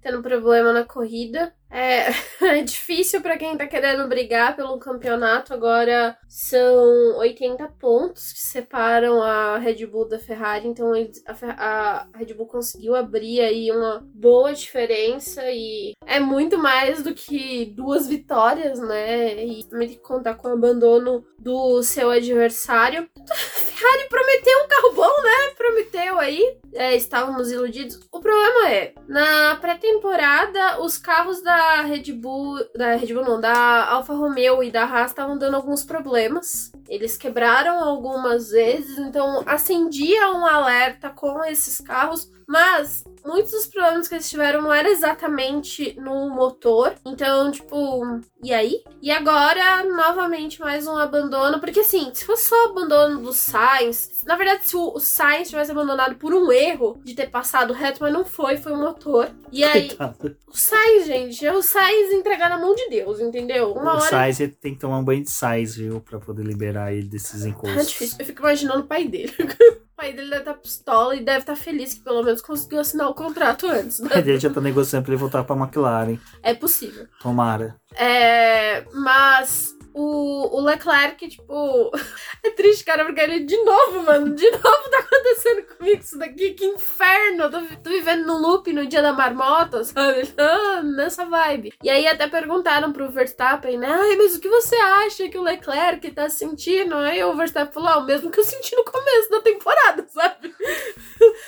Speaker 2: tendo problema na corrida. É, é difícil para quem tá querendo brigar pelo campeonato. Agora são 80 pontos que separam a Red Bull da Ferrari. Então a, a Red Bull conseguiu abrir aí uma boa diferença e é muito mais do que duas vitórias, né? E também tem que contar com o abandono do seu adversário. A Ferrari prometeu um carro bom, né? Prometeu aí. É, estávamos iludidos. O problema é, na pré-temporada, os carros da da Red Bull, da Red Bull não, da Alfa Romeo e da Haas estavam dando alguns problemas. Eles quebraram algumas vezes, então acendia um alerta com esses carros, mas muitos dos problemas que eles tiveram não era exatamente no motor. Então, tipo, e aí? E agora, novamente, mais um abandono. Porque assim, se fosse só o abandono do Sainz, na verdade, se o Sainz tivesse abandonado por um erro de ter passado reto, mas não foi, foi o motor. E aí, Coitado. o Sainz, gente, é o Sainz entregar na mão de Deus, entendeu?
Speaker 1: Uma o hora... Sainz tem que tomar um banho de Sainz, viu? Pra poder liberar ele desses é encostos.
Speaker 2: É difícil. Eu fico imaginando o pai dele. O pai dele deve estar tá pistola e deve estar tá feliz que pelo menos conseguiu assinar o contrato antes.
Speaker 1: Né? Dele já tá negociando pra ele voltar pra McLaren.
Speaker 2: É possível.
Speaker 1: Tomara.
Speaker 2: É. Mas o, o Leclerc, tipo. é triste, cara, porque ele de novo, mano. De novo tá acontecendo comigo isso daqui. Que inferno! Tô, tô vivendo no loop no dia da marmota, sabe? Ah, nessa vibe. E aí até perguntaram pro Verstappen, né? Ai, mas o que você acha que o Leclerc tá sentindo? Aí o Verstappen falou: ah, o mesmo que eu senti no começo da temporada, sabe?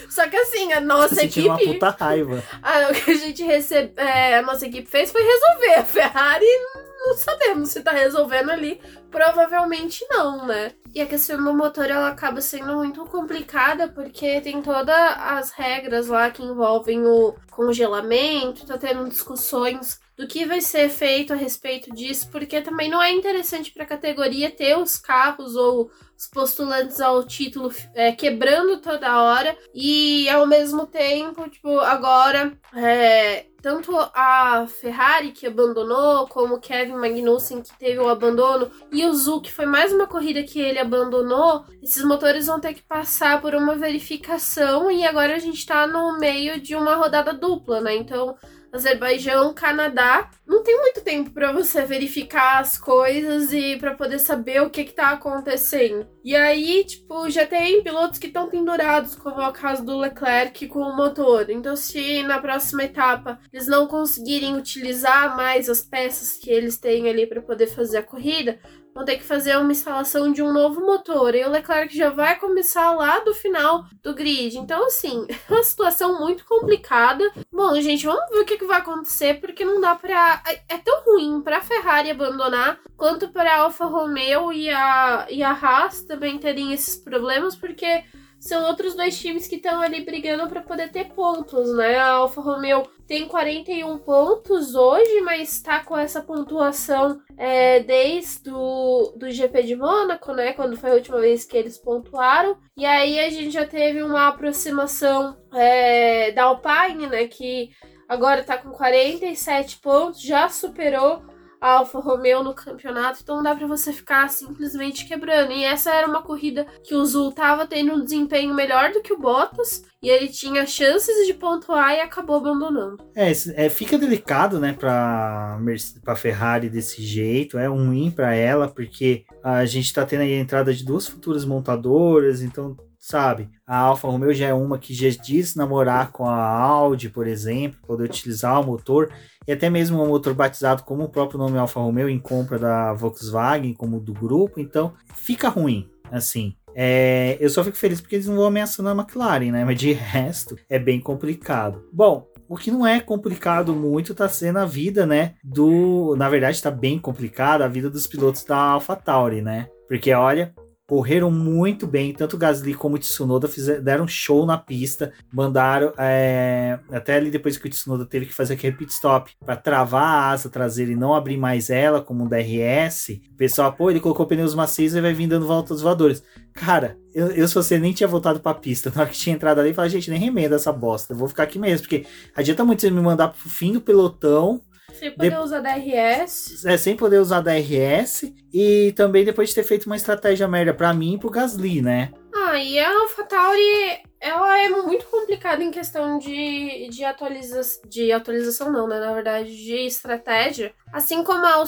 Speaker 2: Só que assim, a nossa
Speaker 1: tá
Speaker 2: equipe.
Speaker 1: Uma puta raiva.
Speaker 2: A, o que a gente recebe. É, a nossa equipe fez foi resolver. A Ferrari não sabemos se tá resolvendo ali. Provavelmente não, né? E a questão do motor ela acaba sendo muito complicada porque tem todas as regras lá que envolvem o congelamento, tá tendo discussões do que vai ser feito a respeito disso, porque também não é interessante para a categoria ter os carros ou os postulantes ao título é, quebrando toda hora e ao mesmo tempo, tipo, agora é, tanto a Ferrari que abandonou, como o Kevin Magnussen que teve o abandono e o Zu que foi mais uma corrida que ele abandonou, esses motores vão ter que passar por uma verificação e agora a gente tá no meio de uma rodada dupla, né? Então Azerbaijão, Canadá, não tem muito tempo para você verificar as coisas e para poder saber o que que tá acontecendo. E aí, tipo, já tem pilotos que estão pendurados, como é o caso do Leclerc com o motor. Então, se na próxima etapa eles não conseguirem utilizar mais as peças que eles têm ali para poder fazer a corrida, vão ter que fazer uma instalação de um novo motor. E o Leclerc já vai começar lá do final do grid. Então, assim, é uma situação muito complicada. Bom, gente, vamos ver o que, vai acontecer, porque não dá pra. É, é tão ruim pra Ferrari abandonar, quanto para a Alfa Romeo e a, e a Haas também terem esses problemas, porque são outros dois times que estão ali brigando para poder ter pontos, né? A Alfa Romeo tem 41 pontos hoje, mas está com essa pontuação é, desde o do GP de Mônaco, né? Quando foi a última vez que eles pontuaram. E aí a gente já teve uma aproximação é, da Alpine, né? Que agora está com 47 pontos, já superou a Alfa Romeo no campeonato, então não dá para você ficar simplesmente quebrando. E essa era uma corrida que o Zul tava tendo um desempenho melhor do que o Bottas, e ele tinha chances de pontuar e acabou abandonando.
Speaker 1: É, é fica delicado, né, para para Ferrari desse jeito, é ruim para ela porque a gente tá tendo aí a entrada de duas futuras montadoras, então sabe? A Alfa Romeo já é uma que já diz namorar com a Audi, por exemplo, poder utilizar o motor e até mesmo um motor batizado como o próprio nome Alfa Romeo em compra da Volkswagen, como do grupo, então fica ruim, assim. É, eu só fico feliz porque eles não vão ameaçando a McLaren, né? Mas de resto é bem complicado. Bom, o que não é complicado muito tá sendo a vida, né? Do. Na verdade, tá bem complicada a vida dos pilotos da AlphaTauri, né? Porque olha, correram muito bem, tanto Gasly como o Tsunoda fizeram, deram show na pista, mandaram é, até ali depois que o Tsunoda teve que fazer aquele pit stop para travar a asa traseira e não abrir mais ela como um DRS, o pessoal, pô, ele colocou pneus macios e vai vir dando voltas voadoras. Cara, eu, eu se você nem tinha voltado pra pista, na hora que tinha entrado ali, eu falei, gente, nem remenda essa bosta, eu vou ficar aqui mesmo, porque adianta muito você me mandar pro fim do pelotão
Speaker 2: sem poder de... usar DRS.
Speaker 1: É, sem poder usar DRS. E também depois de ter feito uma estratégia merda pra mim e pro Gasly, né?
Speaker 2: Ah, e a AlphaTauri ela é muito complicada em questão de, de, atualiza de atualização, não, né? Na verdade, de estratégia. Assim como a,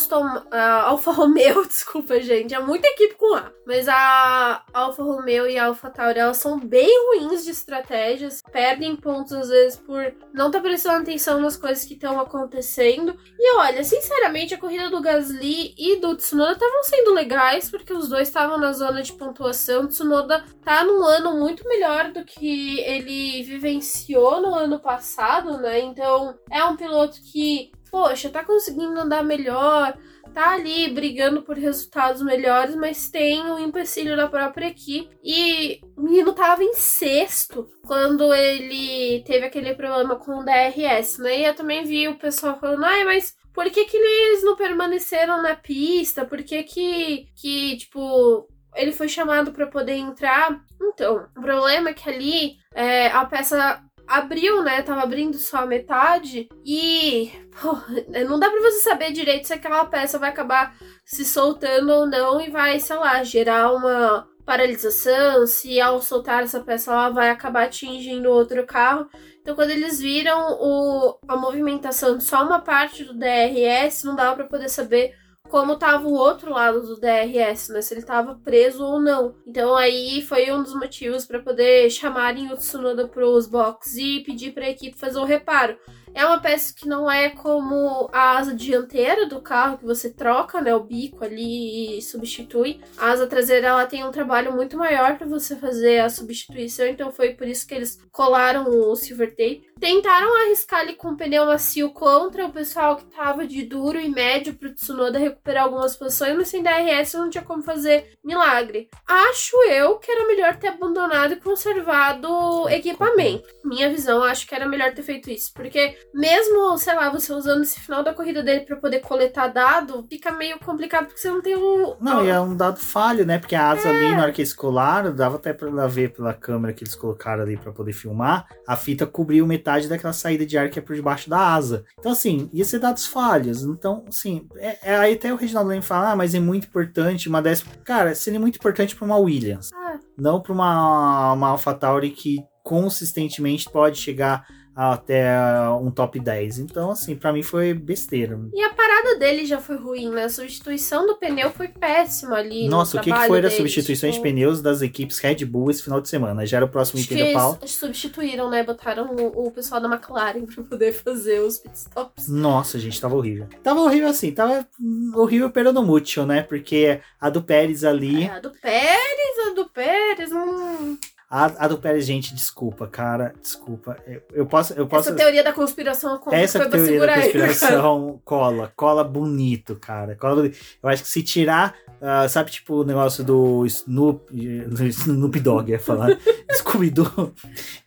Speaker 2: a Alfa Romeo, desculpa, gente, é muita equipe com A. Mas a Alfa Romeo e a Alfa Tauri, elas são bem ruins de estratégias, perdem pontos às vezes por não estar tá prestando atenção nas coisas que estão acontecendo. E olha, sinceramente, a corrida do Gasly e do Tsunoda estavam sendo legais, porque os dois estavam na zona de pontuação. O Tsunoda tá num ano muito melhor do que que ele vivenciou no ano passado, né? Então é um piloto que, poxa, tá conseguindo andar melhor, tá ali brigando por resultados melhores, mas tem o um empecilho da própria equipe. E o menino tava em sexto quando ele teve aquele problema com o DRS, né? E eu também vi o pessoal falando, ai, mas por que, que eles não permaneceram na pista? Por que que, que tipo, ele foi chamado para poder entrar. Então, o problema é que ali é, a peça abriu, né? Tava abrindo só a metade e pô, não dá para você saber direito se aquela peça vai acabar se soltando ou não e vai, sei lá, gerar uma paralisação, se ao soltar essa peça ela vai acabar atingindo outro carro. Então, quando eles viram o, a movimentação de só uma parte do DRS, não dava para poder saber como tava o outro lado do DRS, né? Se ele tava preso ou não. Então aí foi um dos motivos para poder chamarem o Tsunoda pros boxes e pedir para a equipe fazer o reparo. É uma peça que não é como a asa dianteira do carro, que você troca, né, o bico ali e substitui. A asa traseira ela tem um trabalho muito maior para você fazer a substituição, então foi por isso que eles colaram o silver tape. Tentaram arriscar ali com pneu macio contra o pessoal que tava de duro e médio pro Tsunoda recuperar algumas posições, mas sem DRS não tinha como fazer milagre. Acho eu que era melhor ter abandonado e conservado o equipamento. Minha visão, acho que era melhor ter feito isso, porque mesmo, sei lá, você usando esse final da corrida dele para poder coletar dado, fica meio complicado porque você não tem um.
Speaker 1: Não, e é um dado falho, né? Porque a asa é. ali, na hora que eles colaram, dava até pra ver pela câmera que eles colocaram ali para poder filmar, a fita cobriu metade daquela saída de ar que é por debaixo da asa. Então, assim, ia ser dados falhos. Então, assim, é, é aí até o Reginaldo Leme fala, ah, mas é muito importante uma décima. Cara, seria muito importante para uma Williams. Ah. Não para uma, uma AlphaTauri que consistentemente pode chegar até um top 10. Então, assim, para mim foi besteira.
Speaker 2: E a parada dele já foi ruim, né? A substituição do pneu foi péssima ali.
Speaker 1: Nossa, o que, que foi das substituições tipo... de pneus das equipes Red Bull esse final de semana? Já era o próximo Império Pau.
Speaker 2: Substituíram, né? Botaram o, o, pessoal da McLaren pra poder fazer os pitstops.
Speaker 1: Nossa, gente, tava horrível. Tava horrível assim, tava horrível pelo mútil, né? Porque a do Pérez ali. É,
Speaker 2: a do Pérez, a do Pérez. Hum...
Speaker 1: A, a do Pérez, gente, desculpa, cara, desculpa. Eu, eu posso, eu posso.
Speaker 2: Essa teoria da conspiração
Speaker 1: Essa teoria da conspiração ele, cola, cola bonito, cara. Cola Eu acho que se tirar, uh, sabe, tipo o negócio do Snoop, do Snoop Dogg, ia falar, Scooby-Doo,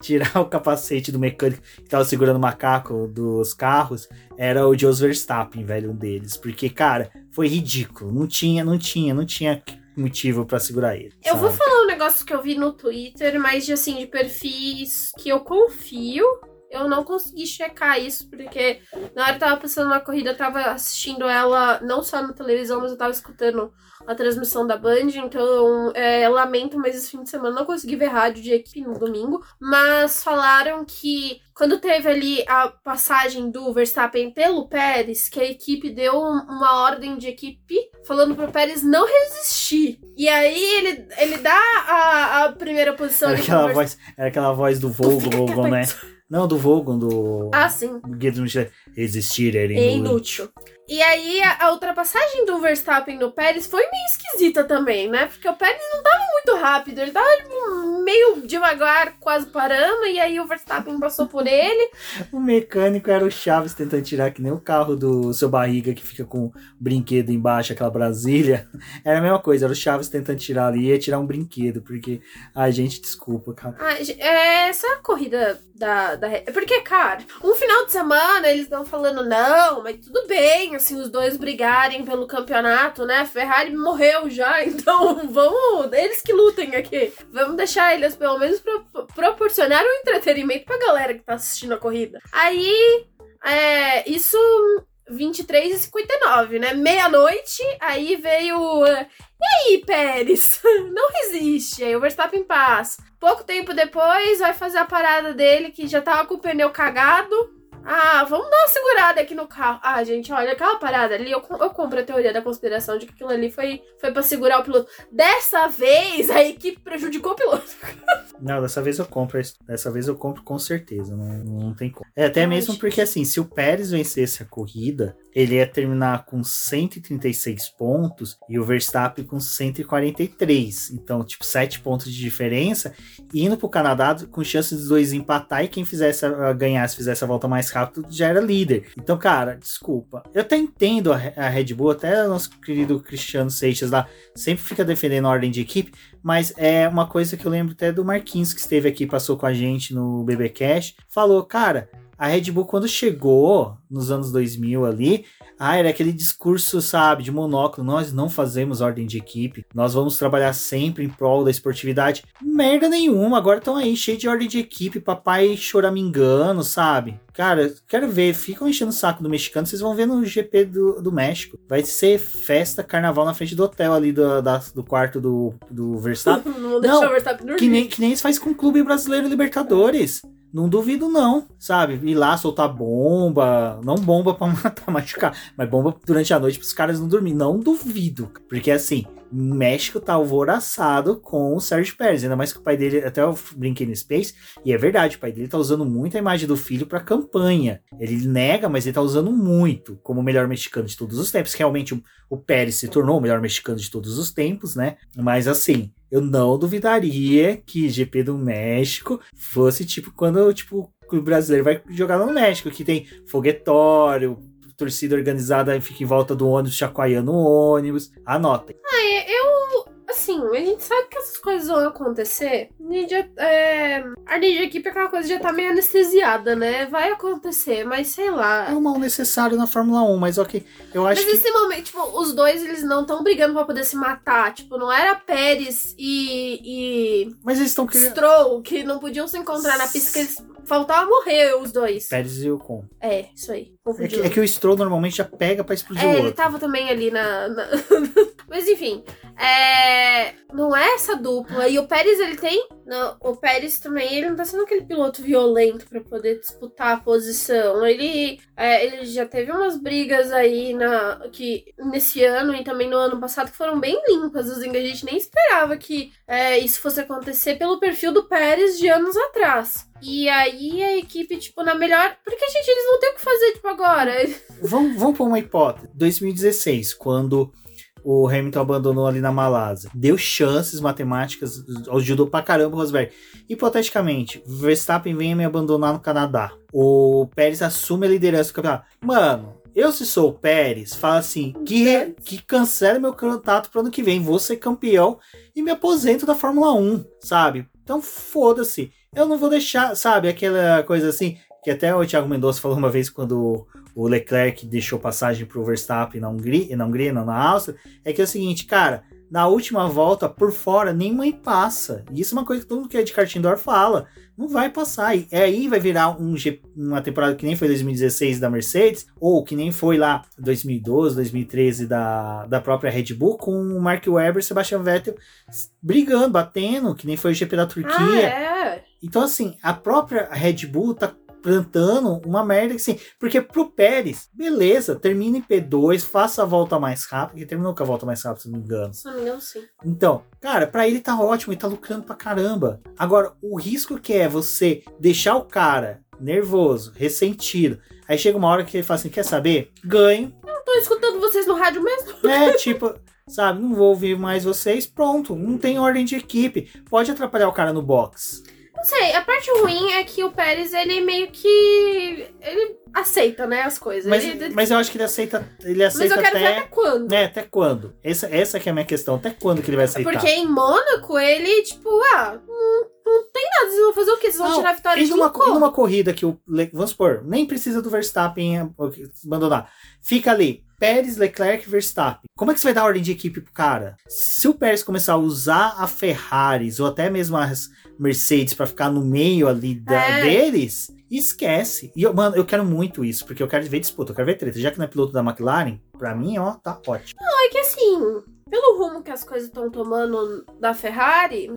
Speaker 1: tirar o capacete do mecânico que tava segurando o macaco dos carros, era o Jos Verstappen, velho, um deles. Porque, cara, foi ridículo. Não tinha, não tinha, não tinha motivo para segurar ele.
Speaker 2: Eu vou falar um negócio que eu vi no Twitter, mas de assim, de perfis que eu confio. Eu não consegui checar isso, porque na hora que eu tava passando na corrida, eu tava assistindo ela não só na televisão, mas eu tava escutando a transmissão da Band, então é, lamento, mas esse fim de semana não consegui ver rádio de equipe no domingo. Mas falaram que quando teve ali a passagem do Verstappen pelo Pérez, que a equipe deu uma ordem de equipe falando pro Pérez não resistir. E aí ele, ele dá a, a primeira posição.
Speaker 1: Era aquela, voz, era aquela voz do Volgo, né? Não, do Vogon, do.
Speaker 2: Ah, sim.
Speaker 1: Do Existir
Speaker 2: era inútil. É inútil. E aí a, a, ultrapassagem do Verstappen no Pérez foi meio esquisita também, né? Porque o Pérez não tava muito rápido, ele tava tipo, meio devagar, quase parando, e aí o Verstappen passou por ele.
Speaker 1: o mecânico era o Chaves tentando tirar que nem o carro do seu barriga que fica com brinquedo embaixo, aquela Brasília. Era a mesma coisa, era o Chaves tentando tirar ali, ia tirar um brinquedo, porque a gente desculpa, cara.
Speaker 2: Ah, é, essa corrida da, da. Porque, cara, um final de semana eles estão falando, não, mas tudo bem, assim, os dois brigarem pelo campeonato, né? Ferrari morreu já, então vamos. Eles que lutem aqui. Vamos deixar eles, pelo menos, pro, proporcionar um entretenimento pra galera que tá assistindo a corrida. Aí. É, isso 23 e 59, né? Meia-noite, aí veio. E aí, Pérez? Não resiste. Aí o Verstappen passa. Pouco tempo depois, vai fazer a parada dele que já tava com o pneu cagado. Ah, vamos dar uma segurada aqui no carro. Ah, gente, olha, aquela parada ali, eu, eu compro a teoria da conspiração de que aquilo ali foi, foi pra segurar o piloto. Dessa vez, a equipe prejudicou o piloto.
Speaker 1: Não, dessa vez eu compro. Dessa vez eu compro com certeza. Não, não tem como. É, até mesmo porque, assim, se o Pérez vencesse a corrida, ele ia terminar com 136 pontos e o Verstappen com 143. Então, tipo, 7 pontos de diferença. Indo pro Canadá com chances dos dois empatar e quem fizesse a, ganhasse, fizesse a volta mais rápido, já era líder. Então, cara, desculpa. Eu até entendo a, a Red Bull, até o nosso querido Cristiano Seixas lá sempre fica defendendo a ordem de equipe, mas é uma coisa que eu lembro até do Marquinhos que esteve aqui, passou com a gente no BB Cash, falou, cara, a Red Bull, quando chegou nos anos 2000 ali, ah, era aquele discurso, sabe, de monóculo. Nós não fazemos ordem de equipe. Nós vamos trabalhar sempre em prol da esportividade. Merda nenhuma. Agora estão aí, cheio de ordem de equipe. Papai choramingando, sabe? Cara, quero ver. Ficam enchendo o saco do mexicano. Vocês vão ver no GP do, do México. Vai ser festa, carnaval na frente do hotel ali do, da, do quarto do, do Verstappen.
Speaker 2: não, não, o Verstappen dormir.
Speaker 1: Que nem, que nem isso faz com o Clube Brasileiro Libertadores. Não duvido, não, sabe? Ir lá soltar bomba. Não bomba pra matar, machucar, mas bomba durante a noite pros caras não dormir. Não duvido. Porque assim, México tá alvoraçado com o Sérgio Pérez. Ainda mais que o pai dele, até eu brinquei no Space, e é verdade, o pai dele tá usando muito a imagem do filho pra campanha. Ele nega, mas ele tá usando muito como o melhor mexicano de todos os tempos. Realmente o, o Pérez se tornou o melhor mexicano de todos os tempos, né? Mas assim, eu não duvidaria que GP do México fosse tipo quando tipo, o brasileiro vai jogar no México, que tem foguetório, torcida organizada fica em volta do ônibus chacoalhando o ônibus. Anotem.
Speaker 2: Ah, eu assim, a gente sabe que essas coisas vão acontecer. A, é, a de equipe, aquela coisa já tá meio anestesiada, né? Vai acontecer, mas sei lá.
Speaker 1: É um mal necessário na Fórmula 1, mas ok. Eu acho
Speaker 2: mas
Speaker 1: que...
Speaker 2: esse momento, tipo, os dois eles não estão brigando pra poder se matar. Tipo, não era Pérez e. e
Speaker 1: mas eles estão querendo.
Speaker 2: Stroll, que não podiam se encontrar na pista, que eles faltava morrer os dois.
Speaker 1: Pérez e Ocon.
Speaker 2: É, isso aí.
Speaker 1: É que, é que, o Stroll normalmente já pega pra explodir
Speaker 2: é,
Speaker 1: o outro.
Speaker 2: ele tava também ali na. na... Mas enfim, é... não é essa dupla. E o Pérez, ele tem. Não, o Pérez também, ele não tá sendo aquele piloto violento para poder disputar a posição. Ele, é, ele já teve umas brigas aí na, que, nesse ano e também no ano passado que foram bem limpas. Assim, a gente nem esperava que é, isso fosse acontecer pelo perfil do Pérez de anos atrás. E aí a equipe, tipo, na melhor. Porque, gente, eles não têm o que fazer, tipo, agora.
Speaker 1: Vamos, vamos pôr uma hipótese. 2016, quando o Hamilton abandonou ali na Malásia. Deu chances matemáticas, ajudou pra caramba o Rosberg. Hipoteticamente, Verstappen vem me abandonar no Canadá. O Pérez assume a liderança do campeonato. Mano, eu, se sou o Pérez, falo assim: que, que cancele meu contato pro ano que vem, vou ser campeão e me aposento da Fórmula 1, sabe? Então foda-se. Eu não vou deixar, sabe, aquela coisa assim, que até o Thiago Mendonça falou uma vez quando o Leclerc deixou passagem para o Verstappen na Hungria, na Hungria, não, na Áustria, é que é o seguinte, cara, na última volta, por fora, nem mãe passa. E isso é uma coisa que todo mundo que é de kart indoor fala. Não vai passar. E aí vai virar um, uma temporada que nem foi 2016 da Mercedes, ou que nem foi lá 2012, 2013 da, da própria Red Bull, com o Mark Webber e Sebastian Vettel brigando, batendo, que nem foi o GP da Turquia.
Speaker 2: Ah, é?
Speaker 1: Então, assim, a própria Red Bull tá plantando uma merda assim. Porque pro Pérez, beleza, termina em P2, faça a volta mais rápida, que terminou com a volta mais rápida, se não me engano.
Speaker 2: Se não me engano, sim.
Speaker 1: Então, cara, para ele tá ótimo, ele tá lucrando pra caramba. Agora, o risco que é você deixar o cara nervoso, ressentido, aí chega uma hora que ele fala assim: quer saber? Ganho.
Speaker 2: Eu não tô escutando vocês no rádio mesmo.
Speaker 1: É, tipo, sabe, não vou ouvir mais vocês, pronto, não tem ordem de equipe. Pode atrapalhar o cara no box.
Speaker 2: Não sei, a parte ruim é que o Pérez, ele meio que. Ele aceita, né, as coisas.
Speaker 1: Mas,
Speaker 2: ele,
Speaker 1: mas eu acho que ele aceita. Ele
Speaker 2: mas
Speaker 1: aceita
Speaker 2: eu quero ver
Speaker 1: até.
Speaker 2: até quando.
Speaker 1: Né, até quando? Essa, essa que é a minha questão. Até quando que ele vai aceitar?
Speaker 2: Porque em Mônaco, ele, tipo, ah, não, não tem nada. Vocês vão fazer o quê? Vocês vão
Speaker 1: Não,
Speaker 2: tirar a vitória de
Speaker 1: numa,
Speaker 2: mim
Speaker 1: e numa corrida que o. Vamos supor, nem precisa do Verstappen eh, abandonar. Fica ali. Pérez, Leclerc, Verstappen. Como é que você vai dar ordem de equipe pro cara? Se o Pérez começar a usar a Ferraris ou até mesmo as Mercedes pra ficar no meio ali da-
Speaker 2: É.
Speaker 1: deles, esquece. E eu, mano, eu quero muito isso, porque eu quero ver disputa, eu quero ver treta. Já que não é piloto da McLaren, pra mim, ó, tá ótimo.
Speaker 2: É que assim, pelo rumo que as coisas estão tomando da Ferrari,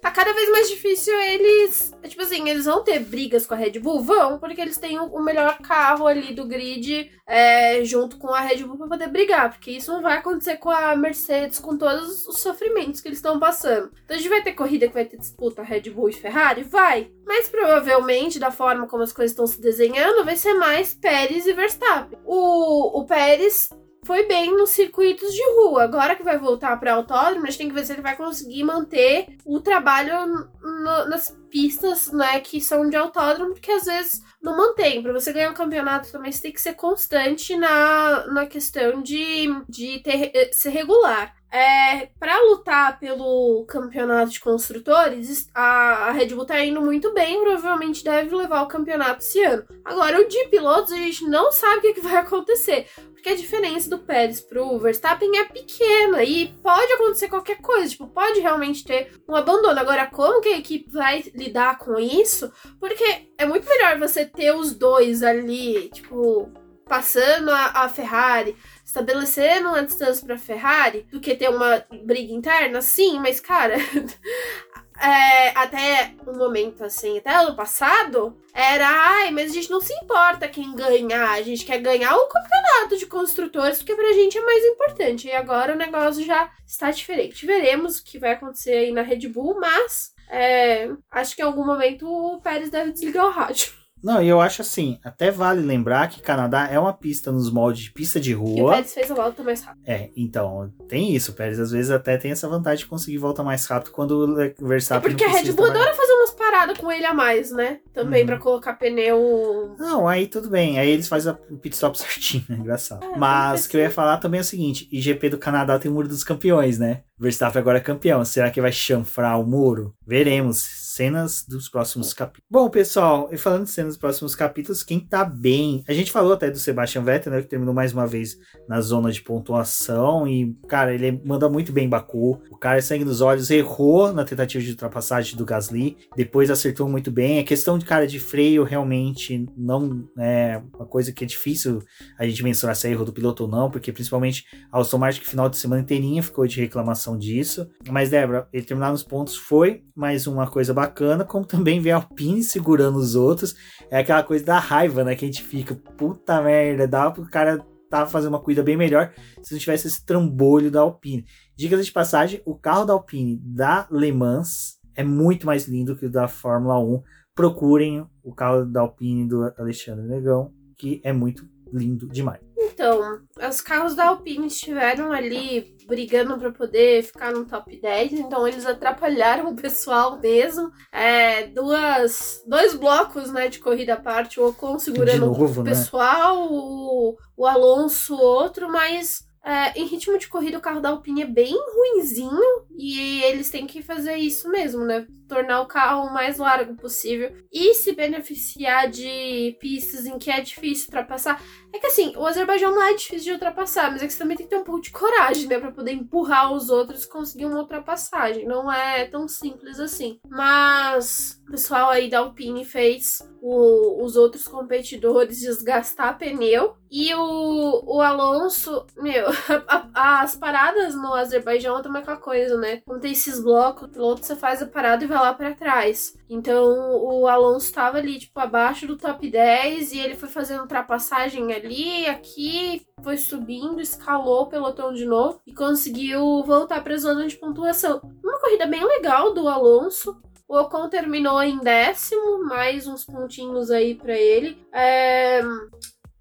Speaker 2: tá cada vez mais difícil eles. Tipo assim, eles vão ter brigas com a Red Bull? Vão, porque eles têm o melhor carro ali do grid é, junto com a Red Bull pra poder brigar. Porque isso não vai acontecer com a Mercedes, com todos os sofrimentos que eles estão passando. Então a gente vai ter corrida que vai ter disputa Red Bull e Ferrari? Vai. Mas provavelmente, da forma como as coisas estão se desenhando, vai ser mais Pérez e Verstappen. O, o Pérez foi bem nos circuitos de rua. Agora que vai voltar para autódromo, a gente tem que ver se ele vai conseguir manter o trabalho no- nas pistas, né, que são de autódromo, porque às vezes não mantém. Para você ganhar um campeonato também você tem que ser constante na, na questão de, de ter, eh, ser regular. É, para lutar pelo campeonato de construtores, a, a Red Bull tá indo muito bem, provavelmente deve levar o campeonato esse ano. Agora, o de pilotos, a gente não sabe o que, que vai acontecer. Porque a diferença do Pérez pro Verstappen é pequena e pode acontecer qualquer coisa. Tipo, pode realmente ter um abandono. Agora, como que a equipe vai lidar com isso? Porque é muito melhor você ter os dois ali, tipo, passando a, a Ferrari, estabelecendo uma distância pra Ferrari, do que ter uma briga interna, sim, mas, cara. é, até um momento assim, até ano passado, era, ai, mas a gente não se importa quem ganhar, a gente quer ganhar o campeonato de construtores, porque pra gente é mais importante. E agora o negócio já está diferente. Veremos o que vai acontecer aí na Red Bull, mas é, acho que em algum momento o Pérez deve desligar o rádio.
Speaker 1: Não, e eu acho assim, até vale lembrar que Canadá é uma pista nos moldes de pista de
Speaker 2: E o
Speaker 1: rua.
Speaker 2: Pérez fez a volta mais rápido.
Speaker 1: É, então, tem isso. O Pérez às vezes até tem essa vantagem de conseguir volta mais rápido quando o Le-
Speaker 2: É
Speaker 1: Verstappen
Speaker 2: porque a Red Bull adora fazer umas paradas com ele a mais, né? Também
Speaker 1: Uhum.
Speaker 2: pra colocar pneu.
Speaker 1: Não, aí tudo bem. Aí eles fazem o pit stop certinho, né? Engraçado.
Speaker 2: É,
Speaker 1: Mas o que eu ia falar também é o seguinte: IGP do Canadá tem o muro dos campeões, né? Verstappen agora é campeão. Será que vai chanfrar o muro? Veremos. Cenas dos próximos capítulos. Bom, pessoal, e falando de cenas dos próximos capítulos, quem tá bem. A gente falou até do Sebastian Vettel, né? Que terminou mais uma vez na zona de pontuação. E, cara, ele manda muito bem em Baku. O cara é sangue nos olhos, errou na tentativa de ultrapassagem do Gasly. Depois acertou muito bem. A questão de cara de freio realmente não é uma coisa que é difícil a gente mensurar se é erro do piloto ou não, porque principalmente a Aston Martin que final de semana inteirinha ficou de reclamação disso. Mas, Débora, ele terminar nos pontos foi mais uma coisa bacana, como também ver a Alpine segurando os outros. É aquela coisa da raiva, né? Que a gente fica, puta merda, dá pro cara tá fazendo uma corrida bem melhor se não tivesse esse trambolho da Alpine. Diga de passagem, o carro da Alpine da Le Mans é muito mais lindo que o da Fórmula 1. Procurem o carro da Alpine do Alexandre Negão, que é muito lindo demais.
Speaker 2: Então, os carros da Alpine estiveram ali brigando para poder ficar no top 10, então eles atrapalharam o pessoal mesmo. É, duas, dois blocos né, de corrida à parte, o Ocon segurando
Speaker 1: novo,
Speaker 2: o
Speaker 1: né?
Speaker 2: pessoal, o, o Alonso outro, mas é, em ritmo de corrida o carro da Alpine é bem ruinzinho e eles têm que fazer isso mesmo, né? Tornar o carro o mais largo possível e se beneficiar de pistas em que é difícil ultrapassar. É que assim, o Azerbaijão não é difícil de ultrapassar, mas é que você também tem que ter um pouco de coragem, né? Pra poder empurrar os outros e conseguir uma ultrapassagem. Não é tão simples assim. Mas o pessoal aí da Alpine fez o- os outros competidores desgastar pneu. E o, o Alonso, meu, a- as paradas no Azerbaijão é aquela coisa, né? Quando tem esses blocos, o piloto você faz a parada e vai lá pra trás. Então o Alonso tava ali, tipo, abaixo do top 10 e ele foi fazendo ultrapassagem ali, aqui, foi subindo, escalou o pelotão de novo e conseguiu voltar pra zona de pontuação. Uma corrida bem legal do Alonso. O Ocon terminou em décimo, mais uns pontinhos aí pra ele. É,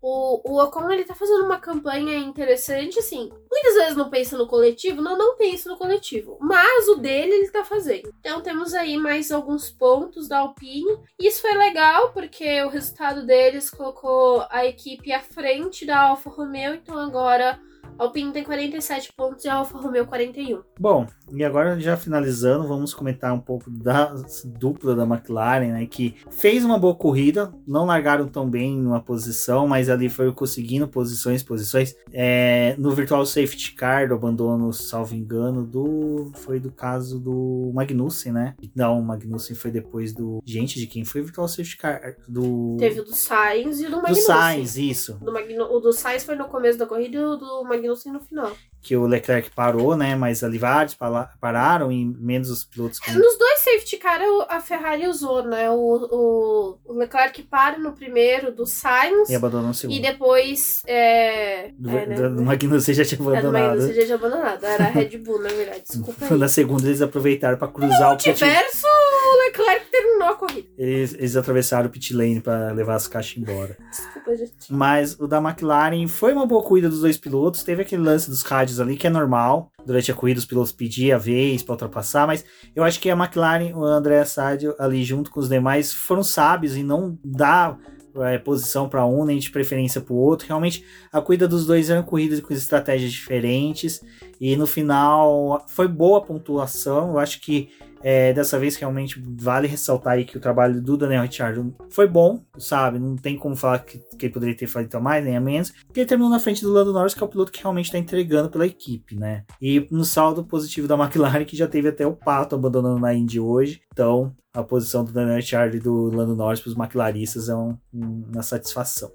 Speaker 2: o, o Ocon ele tá fazendo uma campanha interessante, assim. Muitas vezes não pensa no coletivo, não, não pensa no coletivo. Mas o dele ele tá fazendo. Então temos aí mais alguns pontos da Alpine. Isso foi legal, porque o resultado deles colocou a equipe à frente da Alfa Romeo. Então agora Alpine tem 47 pontos e a Alfa Romeo 41.
Speaker 1: Bom, e agora já finalizando, vamos comentar um pouco da dupla da McLaren, né, que fez uma boa corrida, não largaram tão bem numa posição, mas ali foi conseguindo posições, posições. É, no Virtual Safety Car, do abandono, salvo engano, do foi do caso do Magnussen, né? Não, o Magnussen foi depois do... Gente, de quem foi o Virtual Safety Car? Do...
Speaker 2: Teve o do Sainz e o do Magnussen.
Speaker 1: Do Sainz, isso.
Speaker 2: Do. O do Sainz foi no começo da corrida e o do Magnussen no final.
Speaker 1: Que o Leclerc parou, né? Mas ali vários pararam e menos os pilotos. Que...
Speaker 2: Nos dois safety car a Ferrari usou, né? O, o, o Leclerc para no primeiro do Sainz.
Speaker 1: E abandonou no segundo.
Speaker 2: E depois. É,
Speaker 1: do,
Speaker 2: é, né?
Speaker 1: do Magnussen já tinha abandonado. É, do
Speaker 2: Magnussen já tinha abandonado. Era a Red Bull, na verdade. Desculpa. Aí.
Speaker 1: Na segunda eles aproveitaram para cruzar
Speaker 2: o multiverso, o Leclerc terminou a corrida.
Speaker 1: Eles, eles atravessaram o pit lane para levar as caixas embora.
Speaker 2: Desculpa, gente.
Speaker 1: Mas o da McLaren foi uma boa corrida dos dois pilotos. Teve aquele lance dos rádios ali que é normal. Durante a corrida, os pilotos pediam a vez para ultrapassar, mas eu acho que a McLaren, o André Sadio, ali junto com os demais, foram sábios em não dar é, posição para um, nem de preferência para o outro. Realmente, a corrida dos dois eram corridas com estratégias diferentes. E no final, foi boa a pontuação. Eu acho que é, dessa vez realmente vale ressaltar aí que o trabalho do Daniel Ricciardo foi bom, sabe? Não tem como falar que, que ele poderia ter feito a mais nem a menos, porque ele terminou na frente do Lando Norris, que é o piloto que realmente está entregando pela equipe, né? E no saldo positivo da McLaren, que já teve até o Pato abandonando na Indy hoje, então a posição do Daniel Ricciardo e do Lando Norris para os McLaristas é um, uma satisfação.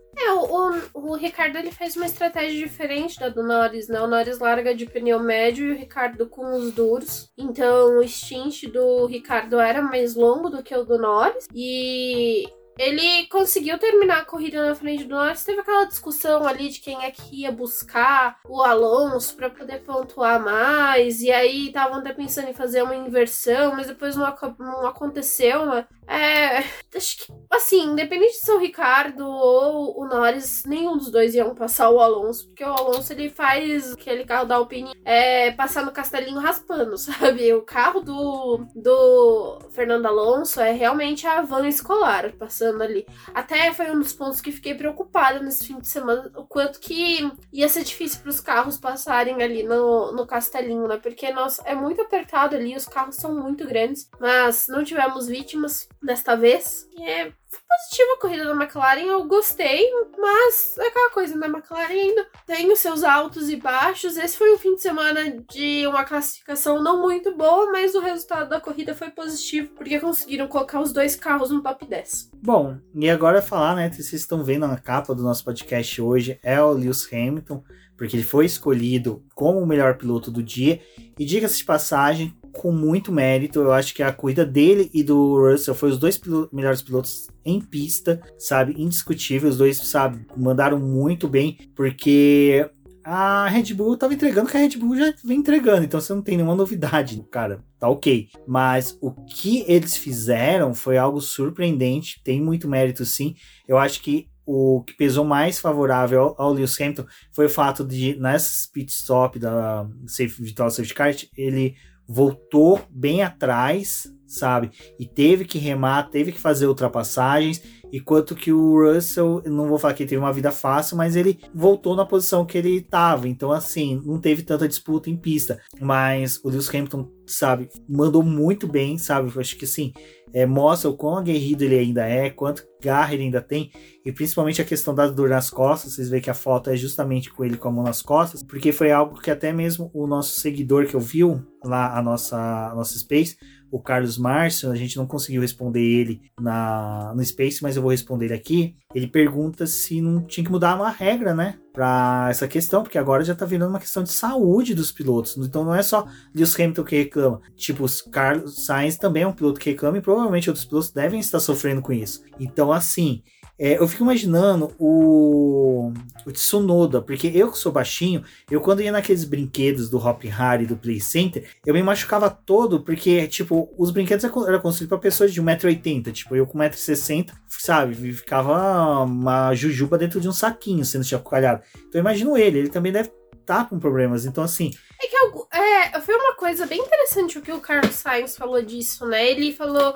Speaker 2: O, o, Ricardo ele fez uma estratégia diferente da do Norris, né? O Norris larga de pneu médio e o Ricardo com os duros. Então o stint do Ricardo era mais longo do que o do Norris. E ele conseguiu terminar a corrida na frente do Norris. Teve aquela discussão ali de quem é que ia buscar o Alonso para poder pontuar mais. E aí estavam até pensando em fazer uma inversão, mas depois não, não aconteceu, né? É. Acho que, assim, independente de ser o Ricardo ou o Norris, nenhum dos dois iam passar o Alonso, porque o Alonso ele faz aquele carro da Alpine é, passar no castelinho raspando, sabe? O carro do, do Fernando Alonso é realmente a van escolar passando ali. Até foi um dos pontos que fiquei preocupada nesse fim de semana, o quanto que ia ser difícil para os carros passarem ali no, no castelinho, né? Porque nossa, é muito apertado ali, os carros são muito grandes, mas não tivemos vítimas desta vez. E é positiva a corrida da McLaren, eu gostei, mas é aquela coisa, né? McLaren ainda tem os seus altos e baixos. Esse foi um fim de semana de uma classificação não muito boa, mas o resultado da corrida foi positivo, porque conseguiram colocar os dois carros no top 10.
Speaker 1: Bom, e agora falar, né? Vocês estão vendo na capa do nosso podcast hoje, é o Lewis Hamilton, porque ele foi escolhido como o melhor piloto do dia. E diga-se de passagem, com muito mérito. Eu acho que a corrida dele e do Russell foi os dois melhores pilotos em pista, sabe? Indiscutível. Os dois, sabe, mandaram muito bem, porque a Red Bull tava entregando que a Red Bull já vem entregando, então você não tem nenhuma novidade, cara, tá ok. Mas o que eles fizeram foi algo surpreendente, tem muito mérito sim. Eu acho que o que pesou mais favorável ao, Lewis Hamilton foi o fato de, nessa pit stop da Safe, Vital Safety Car, ele voltou bem atrás, sabe? E teve que remar, teve que fazer ultrapassagens. Enquanto que o Russell, não vou falar que teve uma vida fácil, mas ele voltou na posição que ele estava. Então, assim, não teve tanta disputa em pista. Mas o Lewis Hamilton, sabe, mandou muito bem, sabe? Eu acho que assim, é, mostra o quão aguerrido ele ainda é, quanto garra ele ainda tem, e principalmente a questão da dor nas costas. Vocês veem que a foto é justamente com ele com a mão nas costas, porque foi algo que até mesmo o nosso seguidor que ouviu lá a nossa, a nossa Space o Carlos Márcio, a gente não conseguiu responder ele na, no Space, mas eu vou responder ele aqui. Ele pergunta se não tinha que mudar uma regra, né? Para essa questão, porque agora já tá virando uma questão de saúde dos pilotos. Então não é só Lewis Hamilton que reclama. Tipo, os Carlos Sainz também é um piloto que reclama e provavelmente outros pilotos devem estar sofrendo com isso. Então, assim, É, eu fico imaginando o, o Tsunoda, porque eu que sou baixinho, eu quando ia naqueles brinquedos do Hop Harry do Play Center, eu me machucava todo, porque, tipo, os brinquedos eram construídos para pessoas de 1,80m, tipo, eu com 1,60m, sabe, ficava uma jujuba dentro de um saquinho sendo chacoalhado. Então eu imagino ele, ele também deve tá com problemas, então assim...
Speaker 2: É que é, foi uma coisa bem interessante o que o Carlos Sainz falou disso, né? Ele falou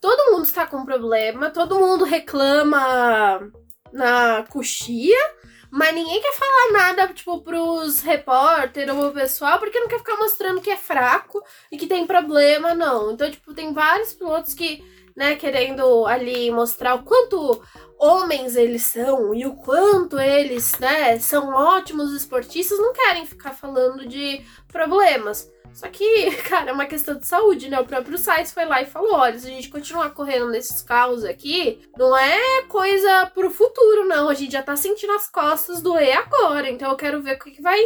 Speaker 2: todo mundo está com problema, todo mundo reclama na coxia, mas ninguém quer falar nada, tipo, pros repórteres ou pro pessoal, porque não quer ficar mostrando que é fraco e que tem problema, não. Então, tipo, tem vários pilotos que, né, querendo ali mostrar o quanto homens eles são e o quanto eles, né, são ótimos esportistas, não querem ficar falando de problemas. Só que, cara, é uma questão de saúde, né? O próprio Sainz foi lá e falou: olha, se a gente continuar correndo nesses carros aqui, não é coisa pro futuro, não. A gente já tá sentindo as costas doer agora. Então eu quero ver o que vai